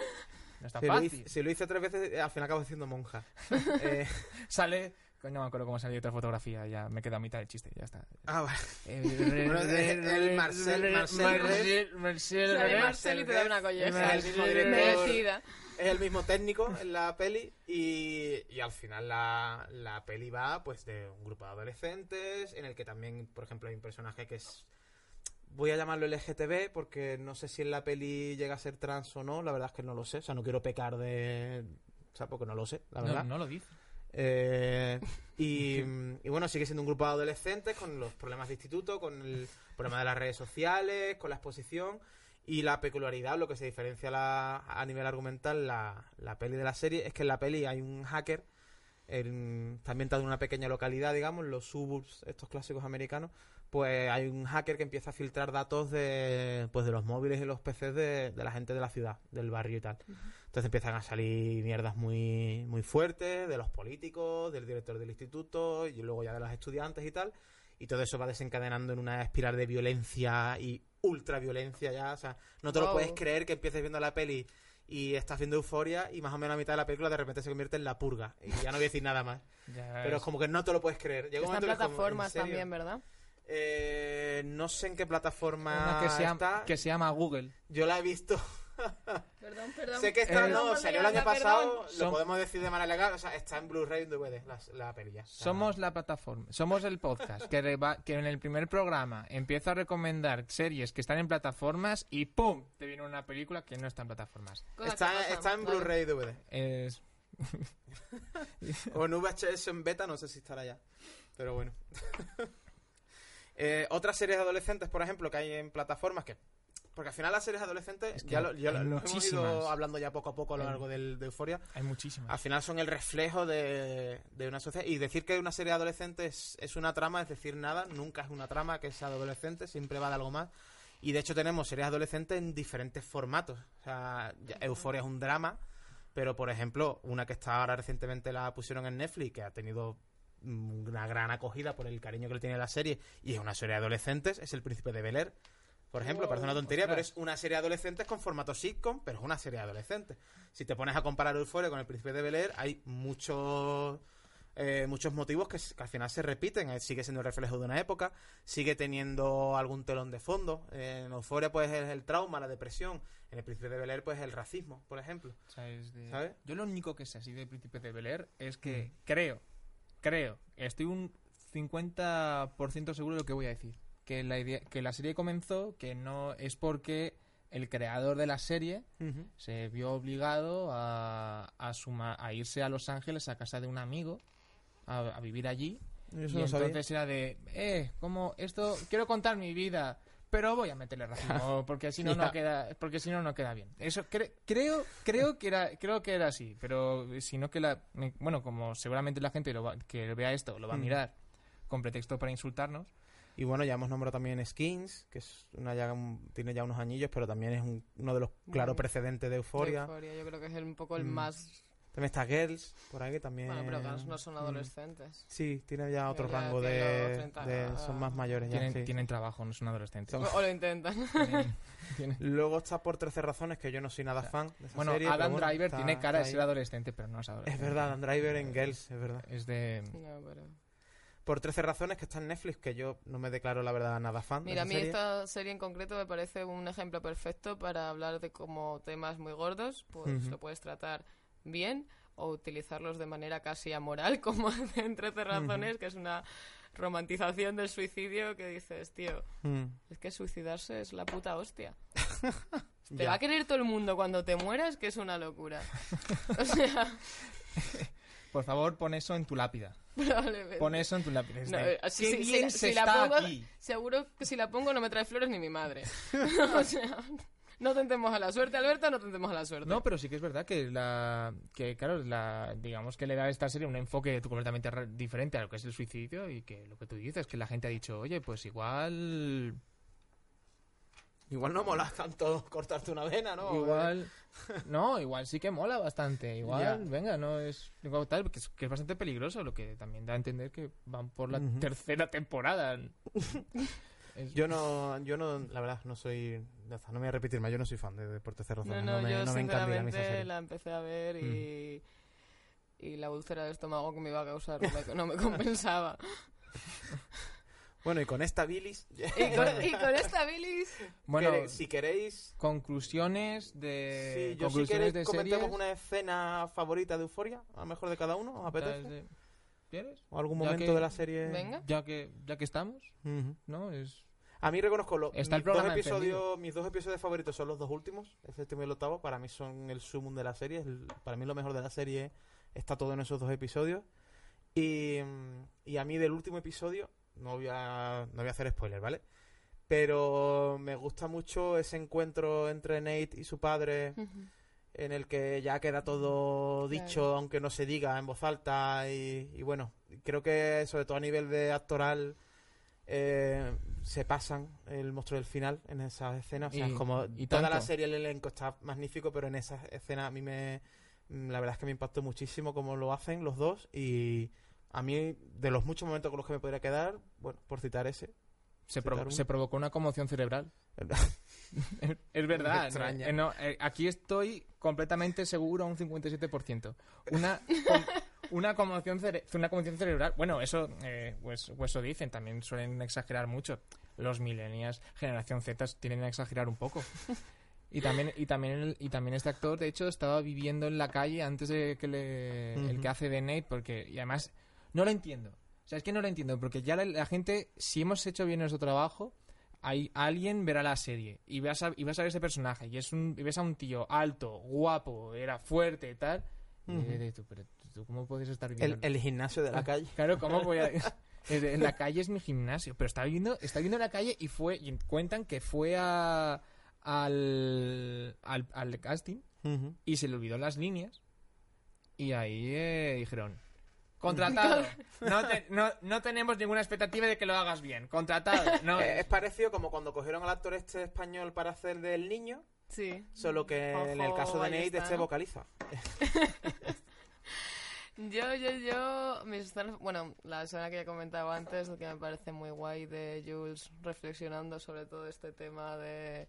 No es tan si, lo fácil. hice, si lo hice tres veces, eh, al final acabo diciendo monja. Eh, Sale. No me acuerdo cómo salió otra fotografía. Ya me queda a mitad del chiste. Ya está. ah, vale. El- el Marcel- Marcel Marcel- Marcel- Marcel y te da una el colleja. mismo director. Merecida. Es el mismo técnico en la peli y, y al final la, la peli va pues de un grupo de adolescentes en el que también, por ejemplo, hay un personaje que es... Voy a llamarlo LGTB porque no sé si en la peli llega a ser trans o no, la verdad es que no lo sé, o sea, no quiero pecar de... O sea, porque no lo sé, la No, verdad. no lo dice. Eh, y, y bueno, sigue siendo un grupo de adolescentes con los problemas de instituto, con el problema de las redes sociales, con la exposición y la peculiaridad, lo que se diferencia la- a nivel argumental la, la peli de la serie, es que en la peli hay un hacker, en, está ambientado en una pequeña localidad, digamos, los suburbs, estos clásicos americanos, pues hay un hacker que empieza a filtrar datos de, pues de los móviles y los PCs de, de la gente de la ciudad, del barrio y tal. Entonces empiezan a salir mierdas muy, muy fuertes de los políticos, del director del instituto y luego ya de los estudiantes y tal. Y todo eso va desencadenando en una espiral de violencia y ultraviolencia ya. O sea, no te lo puedes creer que empieces viendo la peli y estás viendo euforia y más o menos a mitad de la película de repente se convierte en la purga. Y ya no voy a decir nada más. Pero es como que no te lo puedes creer. Llega es como, ¿en plataformas también, ¿verdad? Eh, no sé en qué plataforma Una que se, llama, está. que se llama Google. Yo la he visto. Perdón, perdón. Sé que está, Eh, no, salió el año pasado, lo podemos decir de manera legal, o sea, está en Blu-ray y en DVD, la, la peli ya. Somos la plataforma, somos el podcast que, reba- que en el primer programa empieza a recomendar series que están en plataformas y ¡pum! Te viene una película que no está en plataformas. Está, está en. Blu-ray y DVD. Es... O en VHS en beta, no sé si estará ya. Pero bueno. Eh, otras series adolescentes, por ejemplo, que hay en plataformas que... Porque al final las series adolescentes, Es que ya lo, ya lo- hemos ido hablando ya poco a poco a lo largo del, de Euforia, Hay muchísimas. al final son el reflejo de, de una sociedad. Y decir que una serie adolescente es, es una trama es decir nada, nunca es una trama que sea adolescente, siempre va de algo más. Y de hecho tenemos series adolescentes en diferentes formatos. O sea, Euphoria es un drama, pero por ejemplo, una que está ahora recientemente la pusieron en Netflix, que ha tenido una gran acogida por el cariño que le tiene la serie, y es una serie de adolescentes, es El Príncipe de Bel Air. Por ejemplo, parece una tontería, pero es una serie de adolescentes con formato sitcom, pero es una serie de adolescentes. Si te pones a comparar Euphoria con El Príncipe de Bel Air, hay muchos eh, muchos motivos que, al final se repiten. Eh, Sigue siendo el reflejo de una época, sigue teniendo algún telón de fondo. Eh, en Euphoria, pues, es el trauma, la depresión. En El Príncipe de Bel Air, pues, el racismo, por ejemplo. De- ¿Sabes? Yo lo único que sé así de Príncipe de Bel Air es que Mm. creo, creo, estoy un 50% seguro de lo que voy a decir. Que la, idea, que la serie comenzó, que no es porque el creador de la serie se vio obligado a, a, suma- a irse a Los Ángeles a casa de un amigo a, a vivir allí. Eso y no sabía. entonces era de eh como esto quiero contar mi vida pero voy a meterle racismo porque si no no queda porque si no no queda bien eso cre- creo creo que era creo que era así pero si no que la bueno como seguramente la gente lo va- que vea esto lo va a Mm. mirar con pretexto para insultarnos Y bueno, ya hemos nombrado también Skins, que es una ya un- tiene ya unos añillos, pero también es un- uno de los claros Mm. precedentes de Euphoria. Euphoria, Yo creo que es el- un poco el Mm. más... También está Girls, por ahí, que también... Bueno, pero que no son Mm. adolescentes. Sí, tiene ya otro Ya rango de, los 30, de- Son más mayores ya, tienen, sí. tienen trabajo no son adolescentes Son- O lo intentan. Tienen- tienen- Luego está por 13 razones, que yo no soy nada fan de esa bueno serie. Adam bueno, Driver está- tiene cara de ser adolescente pero no es adolescente Es verdad, Adam Driver en Girls, es verdad. es de No, pero... Por 13 razones que está en Netflix, que yo no me declaro la verdad nada fan Mira, a de mí esa serie. esta serie en concreto me parece un ejemplo perfecto para hablar de como temas muy gordos, pues Ujú. lo puedes tratar bien o utilizarlos de manera casi amoral, como en 13 razones, que es una romantización del suicidio que dices, tío, Mm, es que suicidarse es la puta hostia. Te va a querer todo el mundo cuando te mueras, que es una locura. O sea, por favor pon eso en tu lápida probablemente. pon eso en tu lápida No, eh, así- "Qué si- bien se la está pongo- aquí". Seguro que si la pongo no me trae flores ni mi madre. o sea, no tentemos a la suerte, Alberto, no tentemos a la suerte. No, pero sí que es verdad que la que claro, la digamos que le da a esta serie un enfoque completamente re- diferente a lo que es el suicidio y que lo que tú dices que la gente ha dicho, "Oye, pues igual Igual no mola tanto cortarte una vena, ¿no? igual no, igual sí que mola bastante. Igual, venga, no es igual tal, que es, que es bastante peligroso, lo que también da a entender que van por la tercera temporada. Es- Yo no, yo no, la verdad, no soy, no me voy a repetir más, yo no soy fan de Deportes Cerro No, no, me, yo no me encandila a mí esa sinceramente serie. Mm. la empecé a ver y, y la úlcera de estómago que me iba a causar no me, no me compensaba. Bueno, y con esta bilis, Y con, y con esta bilis... Bueno, que si queréis, conclusiones de sí, yo si conclusiones queréis de comentemos series. una escena favorita de Euforia, a lo mejor de cada uno, ¿os apetece? ¿Quieres? ¿O algún Ya momento que- de la serie? Venga. Ya que ya que estamos, Ujú. ¿no? Es A mí reconozco lo, Está el mis, dos programa episodios, mis dos episodios favoritos son los dos últimos, el séptimo y el octavo, para mí son el sumum de la serie, el- para mí lo mejor de la serie está todo en esos dos episodios. Y, mm, y a mí del último episodio, no voy a, no voy a hacer spoiler, ¿vale? Pero me gusta mucho ese encuentro entre Nate y su padre en el que ya queda todo Claro. dicho, aunque no se diga en voz alta. Y, y bueno, creo que sobre todo a nivel de actoral eh, se pasan el monstruo del final en esas escenas. O sea, Y- es como y toda tanto. la serie, el elenco está magnífico, pero en esas escenas a mí me. La verdad es que me impactó muchísimo cómo lo hacen los dos. Y a mí, de los muchos momentos con los que me podría quedar, bueno, por citar ese. se, Citar pro- uno. se provocó una conmoción cerebral. Es, es verdad. Extraña. eh, no, eh, aquí estoy completamente seguro a un 57%. Una, com- una, conmoción, cere- una conmoción cerebral. Bueno, eso, eh, pues, pues eso dicen. También suelen exagerar mucho. Los millennials, generación Z, tienen a exagerar un poco. Y también, y también el- y también este actor, de hecho, estaba viviendo en la calle antes de que le, el que hace de Nate, porque, y además, no lo entiendo. O sea, es que no lo entiendo, porque ya la, la gente, si hemos hecho bien nuestro trabajo, hay, alguien verá la serie y vas a, y vas a ver ese personaje y es un y ves a un tío alto, guapo, era fuerte y tal. y tú, pero tú cómo puedes estar El, viviendo el gimnasio de la Ah, calle. Claro, ¿cómo voy a...? En la calle es mi gimnasio, pero está viviendo, está viviendo en la calle y fue, y cuentan que fue a, al, al, al casting y se le olvidó las líneas y ahí eh, dijeron, contratado, no, te- no, no tenemos ninguna expectativa de que lo hagas bien, contratado. No, Eh, es parecido como cuando cogieron al actor este español para hacer del niño, Sí. solo que en el caso de Nate está, este vocaliza. Yo, yo, yo, mis escenas- bueno, la escena que ya comentaba antes, que me parece muy guay de Jules reflexionando sobre todo este tema de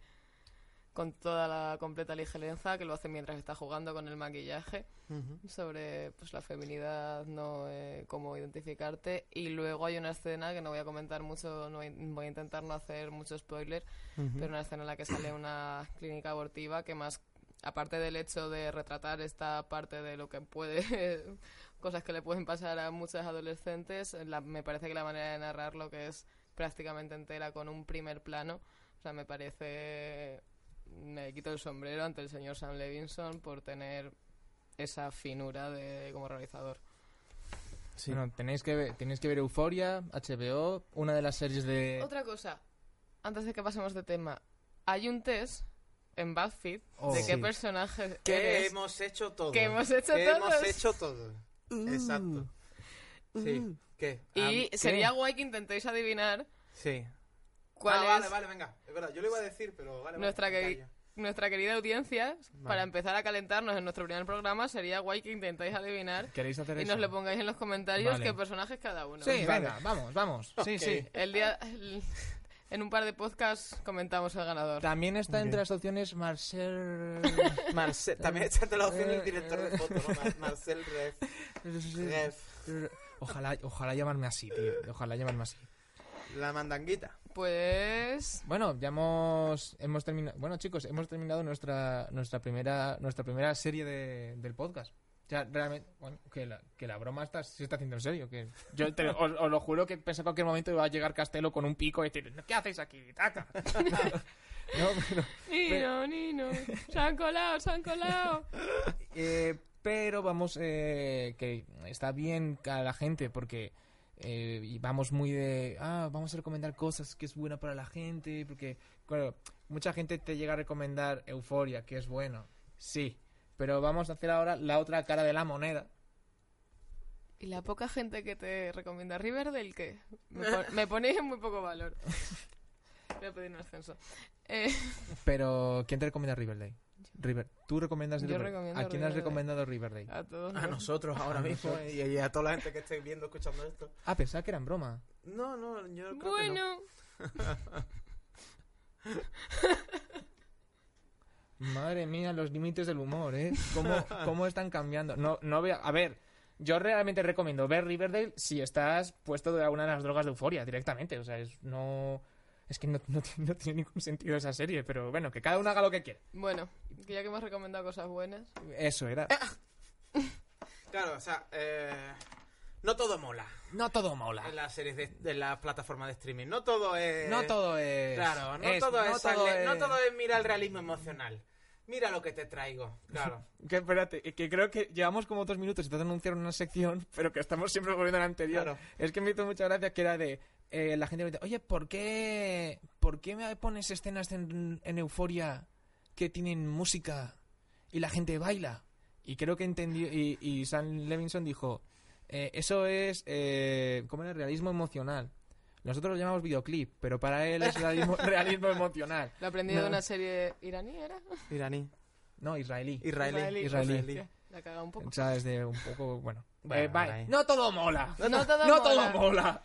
con toda la completa ligereza, que lo hace mientras está jugando con el maquillaje, Ujú. sobre pues la feminidad, no eh, cómo identificarte, y luego hay una escena que no voy a comentar mucho, no voy, a intentar no hacer mucho spoiler, pero una escena en la que sale una clínica abortiva que más aparte del hecho de retratar esta parte de lo que puede cosas que le pueden pasar a muchos adolescentes la- me parece que la manera de narrarlo que es prácticamente entera con un primer plano o sea me parece me quito el sombrero ante el señor Sam Levinson por tener esa finura de como realizador Sí. Bueno, tenéis que ver, tenéis que ver Euforia, HBO, una de las series de otra cosa antes de que pasemos de tema hay un test en BuzzFeed Oh. de qué Sí. personaje Que eres. hemos hecho todo. Que hemos hecho Que todos. hemos hecho todo. Exacto. Sí. ¿Qué? Y ¿qué? sería guay que intentéis adivinar Sí. Cuál Ah, es vale, vale, venga. Es verdad, yo lo iba a decir, pero vale. nuestra, querida audiencia. Vale. Para empezar a calentarnos en nuestro primer programa, sería guay que intentéis adivinar ¿Queréis hacer y eso? nos lo pongáis en los comentarios Vale. qué personajes cada uno. Sí, Vale. venga, vamos, vamos. Sí. El día, el- en un par de podcasts comentamos el ganador. También está entre las opciones Marcel... Marcel, también está la opción Eh, del director de foto, ¿no? Mar- Marcel Ref. Ref. Ojalá, ojalá llamarme así, tío. Ojalá llamarme así. La mandanguita. Pues Bueno, ya hemos, hemos terminado. Bueno, chicos, hemos terminado nuestra nuestra primera nuestra primera serie de- del podcast. Ya realmente, bueno, que la, que la broma está, se está haciendo en serio. Que yo te- os, os lo juro que pensé en cualquier momento iba a llegar Castelo con un pico y decir, ¿qué hacéis aquí? ¡Taca! no, pero, Nino, Nino, se han colado, se han colado. Eh, pero vamos, eh, que está bien a la gente porque eh, y vamos muy de, ah, vamos a recomendar cosas que es buena para la gente, porque, claro, mucha gente te llega a recomendar Euforia, que es bueno, sí, pero vamos a hacer ahora la otra cara de la moneda. Y la poca gente que te recomienda Riverdale, ¿qué? Me, pon- me ponéis en muy poco valor. Voy a pedir un ascenso. Eh, Pero, ¿quién te recomienda Riverdale? River, ¿Tú recomiendas Yo Riverdale? recomiendo ¿A quién has Riverdale. recomendado Riverdale? a todos. A los- nosotros ahora mismo nosotros. y, y a toda la gente que esté viendo, escuchando esto. Ah, pensaba que era en broma. No, no, yo creo que no. Bueno, Madre mía, los límites del humor, ¿eh? ¿Cómo, cómo están cambiando? No, no veo... A ver, yo realmente recomiendo ver Riverdale si estás puesto de alguna de las drogas de euforia directamente. O sea, es no. Es que no, no tiene- no tiene ningún sentido esa serie, pero bueno, que cada uno haga lo que quiera. Bueno, que ya que hemos recomendado cosas buenas. Eso era. Claro, o sea, eh, no todo mola No todo mola. en las series de, de las plataformas de streaming. No todo es. No todo es. Claro, no, es- todo, no es todo darle- no es- todo es mira el realismo emocional. Mira lo que te traigo. Claro. Que espérate, que creo que llevamos como dos minutos y te anunciaron una sección, pero que estamos siempre volviendo a la anterior. Claro. Es que me hizo mucha gracia que era de. eh, la gente me dice, oye, ¿por qué, ¿por qué me pones escenas en, en Euforia que tienen música y la gente baila? Y creo que entendió. Y, y Sam Levinson dijo: eh, Eso es. Eh, ¿Cómo era? Realismo emocional. Nosotros lo llamamos videoclip, pero para él es realismo, realismo emocional. Lo he aprendido de No. una serie iraní, ¿era? Iraní. No, israelí. Israelí. Israelí. La caga un poco. O sea, es de un poco, bueno. Bueno, Eh. No todo mola. No todo No mola. todo mola.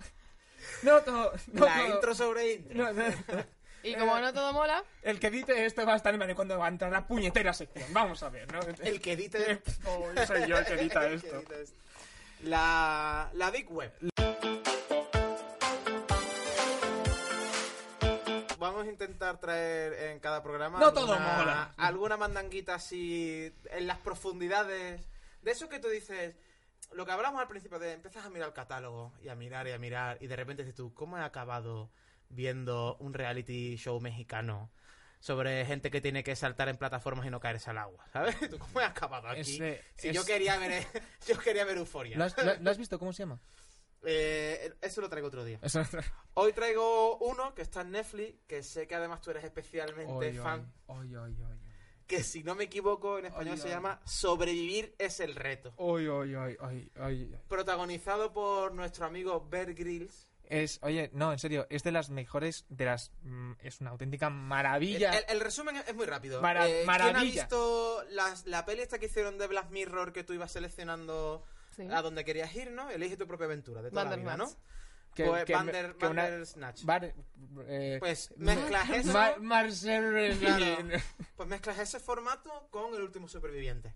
No todo. no La todo- intro sobre intro. no, no. Y como no todo mola, El que edite esto va a estar en cuando va a entrar la puñetera sección. Vamos a ver, ¿no? El que edite. Oh, soy yo el que edita el que esto. edita esto. La, la Big Web. Intentar traer en cada programa No todo alguna- mola. alguna mandanguita así en las profundidades de eso que tú dices lo que hablamos al principio de empiezas a mirar el catálogo y a mirar y a mirar y de repente dices tú ¿cómo he acabado viendo un reality show mexicano sobre gente que tiene que saltar en plataformas y no caerse al agua ¿sabes? ¿Tú cómo he acabado aquí? Ese- si es- yo quería ver yo quería ver Euforia ¿Lo has, lo- lo has visto? ¿Cómo se llama? Eh, eso lo traigo otro día Hoy traigo uno que está en Netflix, que sé que además tú eres especialmente Oy, fan, oy, oy, que si no me equivoco en español se llama Sobrevivir es el reto. Protagonizado por nuestro amigo Bear Grylls. Es, oye, no, en serio, es de las mejores, de las... mm, es una auténtica El, maravilla. el- el resumen es muy rápido. Mara- Eh, ¿Quién ha maravilla. visto las- la peli esta que hicieron de Black Mirror que tú ibas seleccionando sí. a donde querías ir, ¿no? Elige tu propia aventura de toda la vida, ¿no? Que- pues que- Bander- que una- Bandersnatch. Bar- eh, Pues mezclas eso, Mar- Marcel Claro. Pues mezclas ese formato con el último superviviente.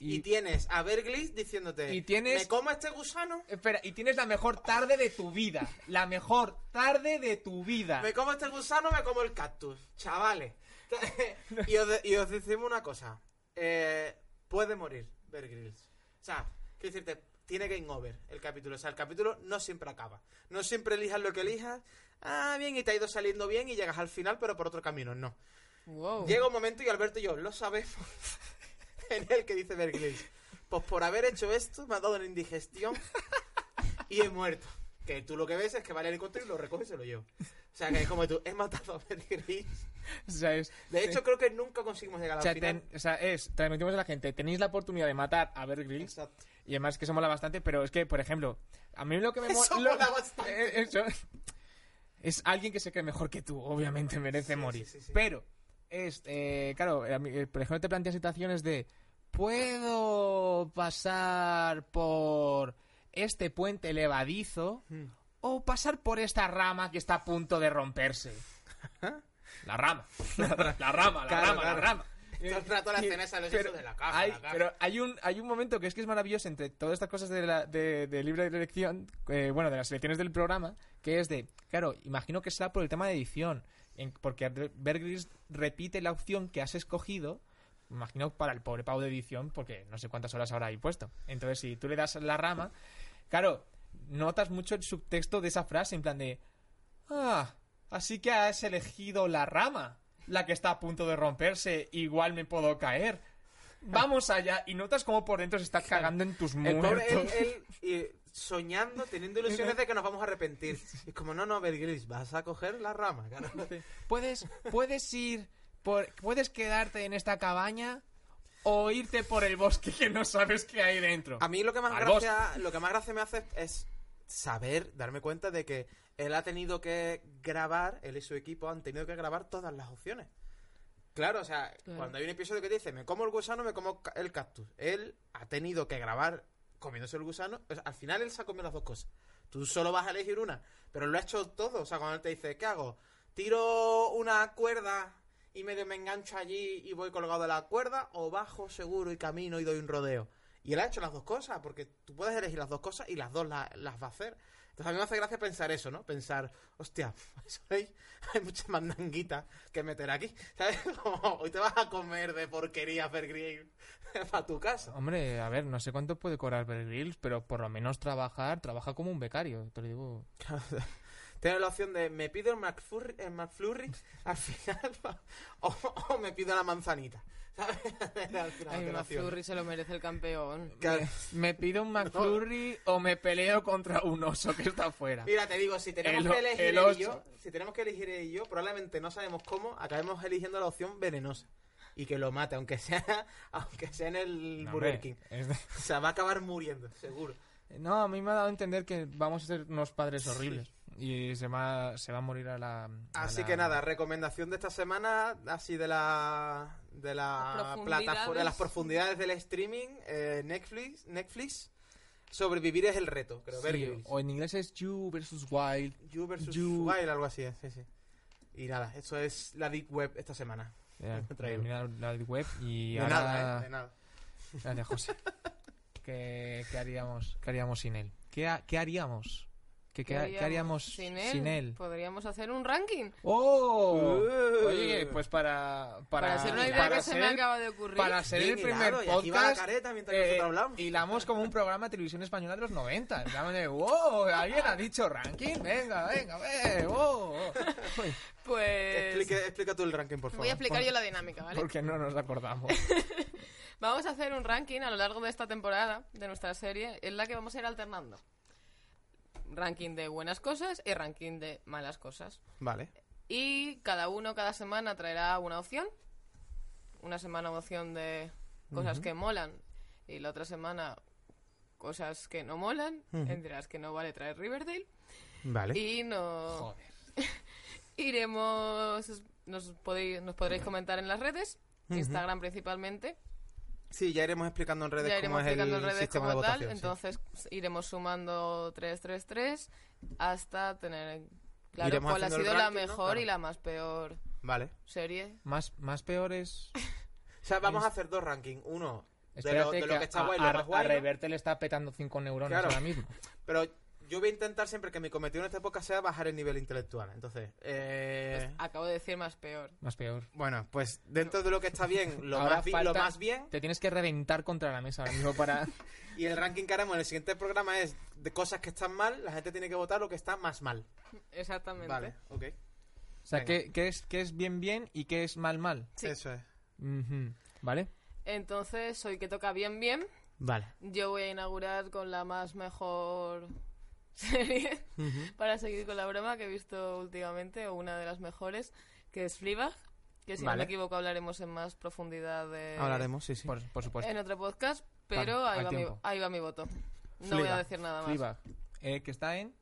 Y, Y- tienes a Bear Grylls diciéndote, Y tienes- ¿me como este gusano? Espera, y tienes la mejor tarde de tu vida. La mejor tarde de tu vida. Me como este gusano, me como el cactus. Chavales. y, os de- y os decimos una cosa. Eh, puede morir Bear Grylls. O sea, quiero decirte, tiene game over el capítulo. O sea, el capítulo no siempre acaba. No siempre elijas lo que elijas. Ah, bien, y te ha ido saliendo bien y llegas al final, pero por otro camino. No. Wow. Llega un momento y Alberto y yo lo sabemos. en el que dice Bear Grylls. Pues por haber hecho esto, me ha dado una indigestión y he muerto. Que tú lo que ves es que va el helicóptero y lo recoge y se lo llevo. O sea, que es como tú, he matado a. O sea, es, De hecho, creo que nunca conseguimos llegar o sea, final. ten- o sea, es, transmitimos a la gente, tenéis la oportunidad de matar a Bear Grylls, Exacto. y además que eso mola bastante, pero es que, por ejemplo, a mí lo que me Eso mola bastante. eh, eso- es alguien que se cree mejor que tú, obviamente merece Sí, morir. sí, sí, sí. Pero, es, eh, claro, a eh, por ejemplo, te plantea situaciones de, ¿puedo pasar por este puente levadizo Hmm. O pasar por esta rama que está a punto de romperse? La rama, la, rama, la Claro, rama, claro. la rama. Todo el rato la Y- escena esa de pero eso de la caja, hay, la caja. Pero hay un, hay un momento que es que es maravilloso entre todas estas cosas de, la, de, de libre elección, eh, bueno, de las elecciones del programa, que es de, claro, imagino que será por el tema de edición, en- porque Bear Grylls repite la opción que has escogido, imagino para el pobre pavo de edición, porque no sé cuántas horas habrá ahí puesto. Entonces, si tú le das la rama, claro, notas mucho el subtexto de esa frase, en plan de, ah, así que has elegido la rama, la que está a punto de romperse, igual me puedo caer. Vamos allá, y notas como por dentro se está cagando en tus El muertos. pobre, él, él, y soñando, teniendo ilusiones de que nos vamos a arrepentir. Y es como, no, no, Bear Grylls, vas a coger la rama. Puedes, puedes ir, por, puedes quedarte en esta cabaña o irte por el bosque que no sabes qué hay dentro. A mí lo que más Al gracia, lo que más gracia me hace es saber, darme cuenta de que él ha tenido que grabar, él y su equipo han tenido que grabar todas las opciones. Claro, o sea, Claro. cuando hay un episodio que dice, me como el gusano, me como el cactus. Él ha tenido que grabar comiéndose el gusano. O sea, al final él se ha comido las dos cosas. Tú solo vas a elegir una, pero lo ha hecho todo. O sea, cuando él te dice, ¿qué hago? ¿Tiro una cuerda y medio me engancho allí y voy colgado de la cuerda? ¿O bajo seguro y camino y doy un rodeo? Y él ha hecho las dos cosas, porque tú puedes elegir las dos cosas y las dos la- las va a hacer. Entonces a mí me hace gracia pensar eso, ¿no? Pensar, hostia, hay, hay mucha mandanguita que meter aquí. ¿Sabes? Como, hoy te vas a comer de porquería Bear Grylls para tu casa. Hombre, a ver, no sé cuánto puede cobrar Bear Grylls, pero por lo menos trabajar, trabaja como un becario, te lo digo. Tienes la opción de me pido el McFlurry, el McFlurry al final o, o me pido la manzanita. ¿Sabes? Ay. McFlurry se lo merece el campeón. Claro. ¿Me pido un McFlurry o me peleo contra un oso que está afuera? Mira, te digo, si tenemos El que elegir el él y yo, oso. si tenemos que elegir él y yo, probablemente no sabemos cómo, acabemos eligiendo la opción venenosa. Y que lo mate, aunque sea, aunque sea en el No, Burger King. de- O sea, va a acabar muriendo, seguro. No, a mí me ha dado a entender que vamos a ser unos padres horribles. Y se va, se va a morir a la... a Así la- que nada, recomendación de esta semana, así de la de la Las plataforma, de las profundidades. del streaming, eh, Netflix, Netflix, sobrevivir es el reto, creo. Sí, o en inglés es You versus Wild. You versus You- Wild, algo así, eh, sí, sí. Y nada, eso es la Deep Web esta semana. Mira la web y De ahora... nada, eh, de nada. Gracias, José. ¿Qué, qué haríamos, ¿Qué haríamos sin él? ¿Qué, ha- qué haríamos? ¿Qué, qué, qué haríamos sin él? sin él? Podríamos hacer un ranking. ¡Oh! Uh. Oye, pues para... Para, Para, ser una idea para que se me ser- acaba de ocurrir. Para ser el primer hilado, y aquí va la podcast... careta mientras eh, nosotros hablamos. hilamos como un programa de televisión española de los 90. Estamos de, wow, alguien ha dicho ranking, venga, venga, ve, wow. Pues Explique- explica tú el ranking, por favor. voy a explicar yo la dinámica, ¿vale? Porque no nos acordamos. Vamos a hacer un ranking a lo largo de esta temporada de nuestra serie, en la que vamos a ir alternando. Ranking de buenas cosas y ranking de malas cosas. Vale. Y cada uno cada semana traerá una opción. Una semana una opción de cosas que molan y la otra semana cosas que no molan, entre las que no vale traer Riverdale. Vale. Y nos Joder. iremos, nos podéis, nos podréis comentar en las redes, Instagram principalmente. Sí, ya iremos explicando en redes Ya cómo iremos es el en redes sistema como de tal, votación. sí. entonces iremos sumando 3, 3, 3 hasta tener claro Iremos cuál ha sido la ranking, ¿no? mejor Claro. y la más peor Vale. serie. Más, más peores... O sea, vamos a hacer dos rankings. Uno de lo, de lo que está a, guay, lo a- más guay. a ¿no? Reverte le está petando 5 neuronas Claro. ahora mismo. Pero yo voy a intentar siempre que mi cometido en este podcast sea bajar el nivel intelectual. Entonces, eh, Pues acabo de decir más peor. Más peor. bueno, pues dentro de lo que está bien, lo, Ahora más, bi- falta- lo más bien. Te tienes que reventar contra la mesa ahora mismo para... Y el ranking que haremos en el siguiente programa es de cosas que están mal. La gente tiene que votar lo que está más mal. Exactamente. Vale, ok. O sea. ¿qué, qué es, qué es bien bien y qué es mal mal? Sí. Eso es. ¿Vale? Entonces, hoy que toca bien, bien, Vale. yo voy a inaugurar con la más mejor serie para seguir con la broma que he visto últimamente, o una de las mejores, que es Fleabag, que si no me equivoco hablaremos en más profundidad de... Hablaremos, sí, sí. Por, por supuesto. en otro podcast, pero ahí, va mi, ahí va mi voto. No voy a decir nada más. Fleabag, eh, que está en...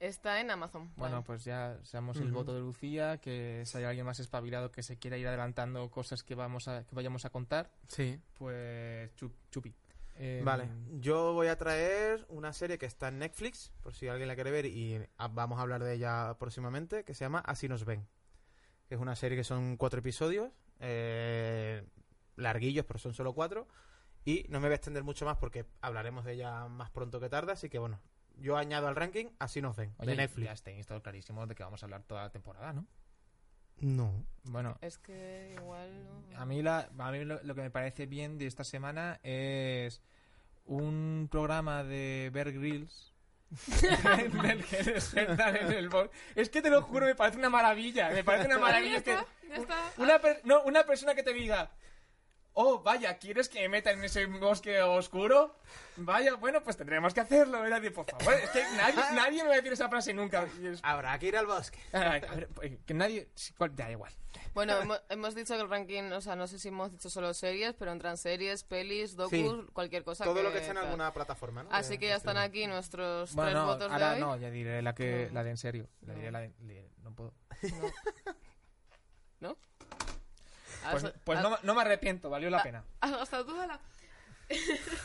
Está en Amazon. Bueno, pues ya seamos el voto de Lucía, que si hay alguien más espabilado que se quiera ir adelantando cosas que vamos a, que vayamos a contar, Sí. pues chup- chupi. Eh, Vale, yo voy a traer una serie que está en Netflix, por si alguien la quiere ver, y ah, vamos a hablar de ella próximamente, que se llama Así nos ven. Que es una serie que son cuatro episodios, eh, larguillos, pero son solo cuatro. Y no me voy a extender mucho más porque hablaremos de ella más pronto que tarde, así que bueno, yo añado al ranking Así nos ven, Oye, de Netflix. ya todo clarísimo de que vamos a hablar toda la temporada, ¿no? No. Bueno, Es que igual no... a mí, la, a mí lo, lo que me parece bien de esta semana es un programa de Bear Grylls en el que se en el bosque. Es que te lo juro, me parece una maravilla. Me parece una ya maravilla que está, ya está. una, per- no, una persona que te diga, oh, vaya, ¿quieres que me meta en ese bosque oscuro? Vaya, bueno, pues tendremos que hacerlo. Era de, por favor, es que nadie, nadie me va a decir esa frase nunca. Es- Habrá que ir al bosque. a ver, pues, que nadie, da igual. Bueno, hemos, hemos dicho que el ranking, o sea, no sé si hemos dicho solo series, pero entran series, pelis, docus, Sí. cualquier cosa Todo que... lo que esté en alguna plataforma, ¿no? Así De- que ya de están aquí nuestros Bueno, tres no, votos de ahora hoy. no, ya diré la, que, la de en serio. La diré la de, no puedo. ¿No? Pues, Has- pues has- no, no me arrepiento, valió la Ah. pena. has gastado tú, ala.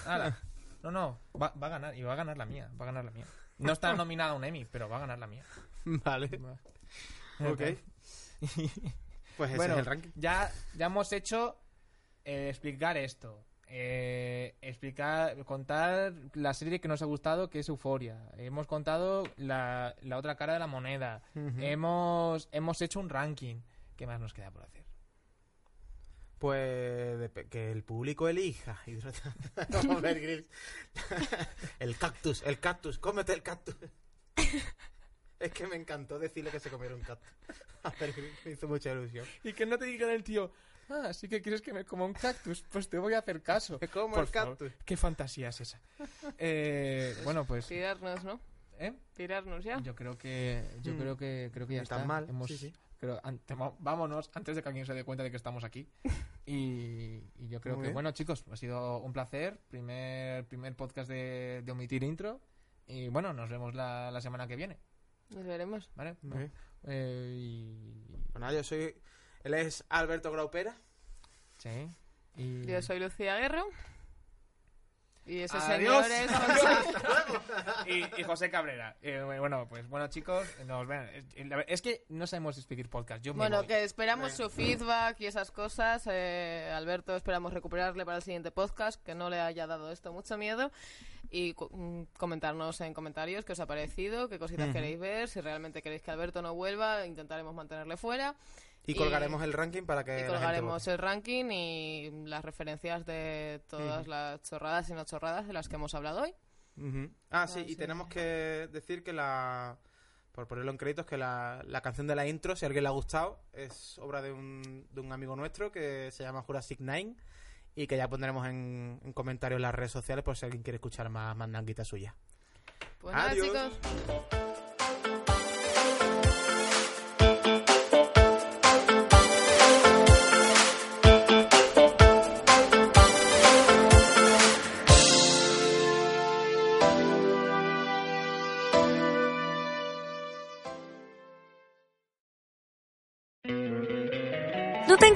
Hala. No, no, va, va a ganar, y va a ganar la mía, va a ganar la mía. No está nominada a un Emmy, pero va a ganar la mía. Vale. Ok. Pues ese bueno, es el ranking. Ya, ya hemos hecho eh, explicar esto. eh, explicar, contar la serie que nos ha gustado, que es Euforia. Hemos contado la, la otra cara de la moneda. hemos, hemos hecho un ranking. ¿Qué más nos queda por hacer? Pues que el público elija. El cactus, el cactus, cómete el cactus. es que me encantó decirle que se comiera un cactus. A Grylls me hizo mucha ilusión. Y que no te diga el tío, ah, sí que quieres que me coma un cactus, pues te voy a hacer caso. Me como Por el favor, cactus. Qué fantasía es esa. Eh, bueno, pues, Tirarnos, ¿no? ¿eh? Tirarnos ya. Yo creo que, yo Mm. creo que, creo que ya está. tan mal, Hemos- sí, sí. Creo- ante- vámonos antes de que alguien se dé cuenta de que estamos aquí. Y, y yo creo Muy que, bien. bueno, chicos, ha sido un placer. Primer, primer podcast de, de omitir intro. Y bueno, nos vemos la, la semana que viene. Nos veremos. ¿Vale? Bien. Eh, y. Pues yo soy. Él es Alberto Graupera. Sí. Y... Yo soy Lucía Guerro. Y ese Adiós. señor es José. y, y José Cabrera. Eh, bueno, pues bueno, chicos, nos ven. Es, que no sabemos escribir podcast. Yo Bueno, que esperamos su feedback y esas cosas. Eh, Alberto, esperamos recuperarle para el siguiente podcast, que no le haya dado esto mucho miedo. Y cu- mm, comentarnos en comentarios qué os ha parecido, qué cositas queréis ver, si realmente queréis que Alberto no vuelva, intentaremos mantenerle fuera. Y Y- colgaremos el ranking para que. Y la gente colgaremos el ranking y las referencias de todas las chorradas y no chorradas de las que hemos hablado hoy. Ujú. Ah, sí, y tenemos que decir que la. Por ponerlo en créditos, que la, la canción de la intro, si a alguien le ha gustado, es obra de un, de un amigo nuestro que se llama Jurassic Nine y que ya pondremos en, en comentarios en las redes sociales por si alguien quiere escuchar más mandanguita suya. Pues nada, Adiós. chicos.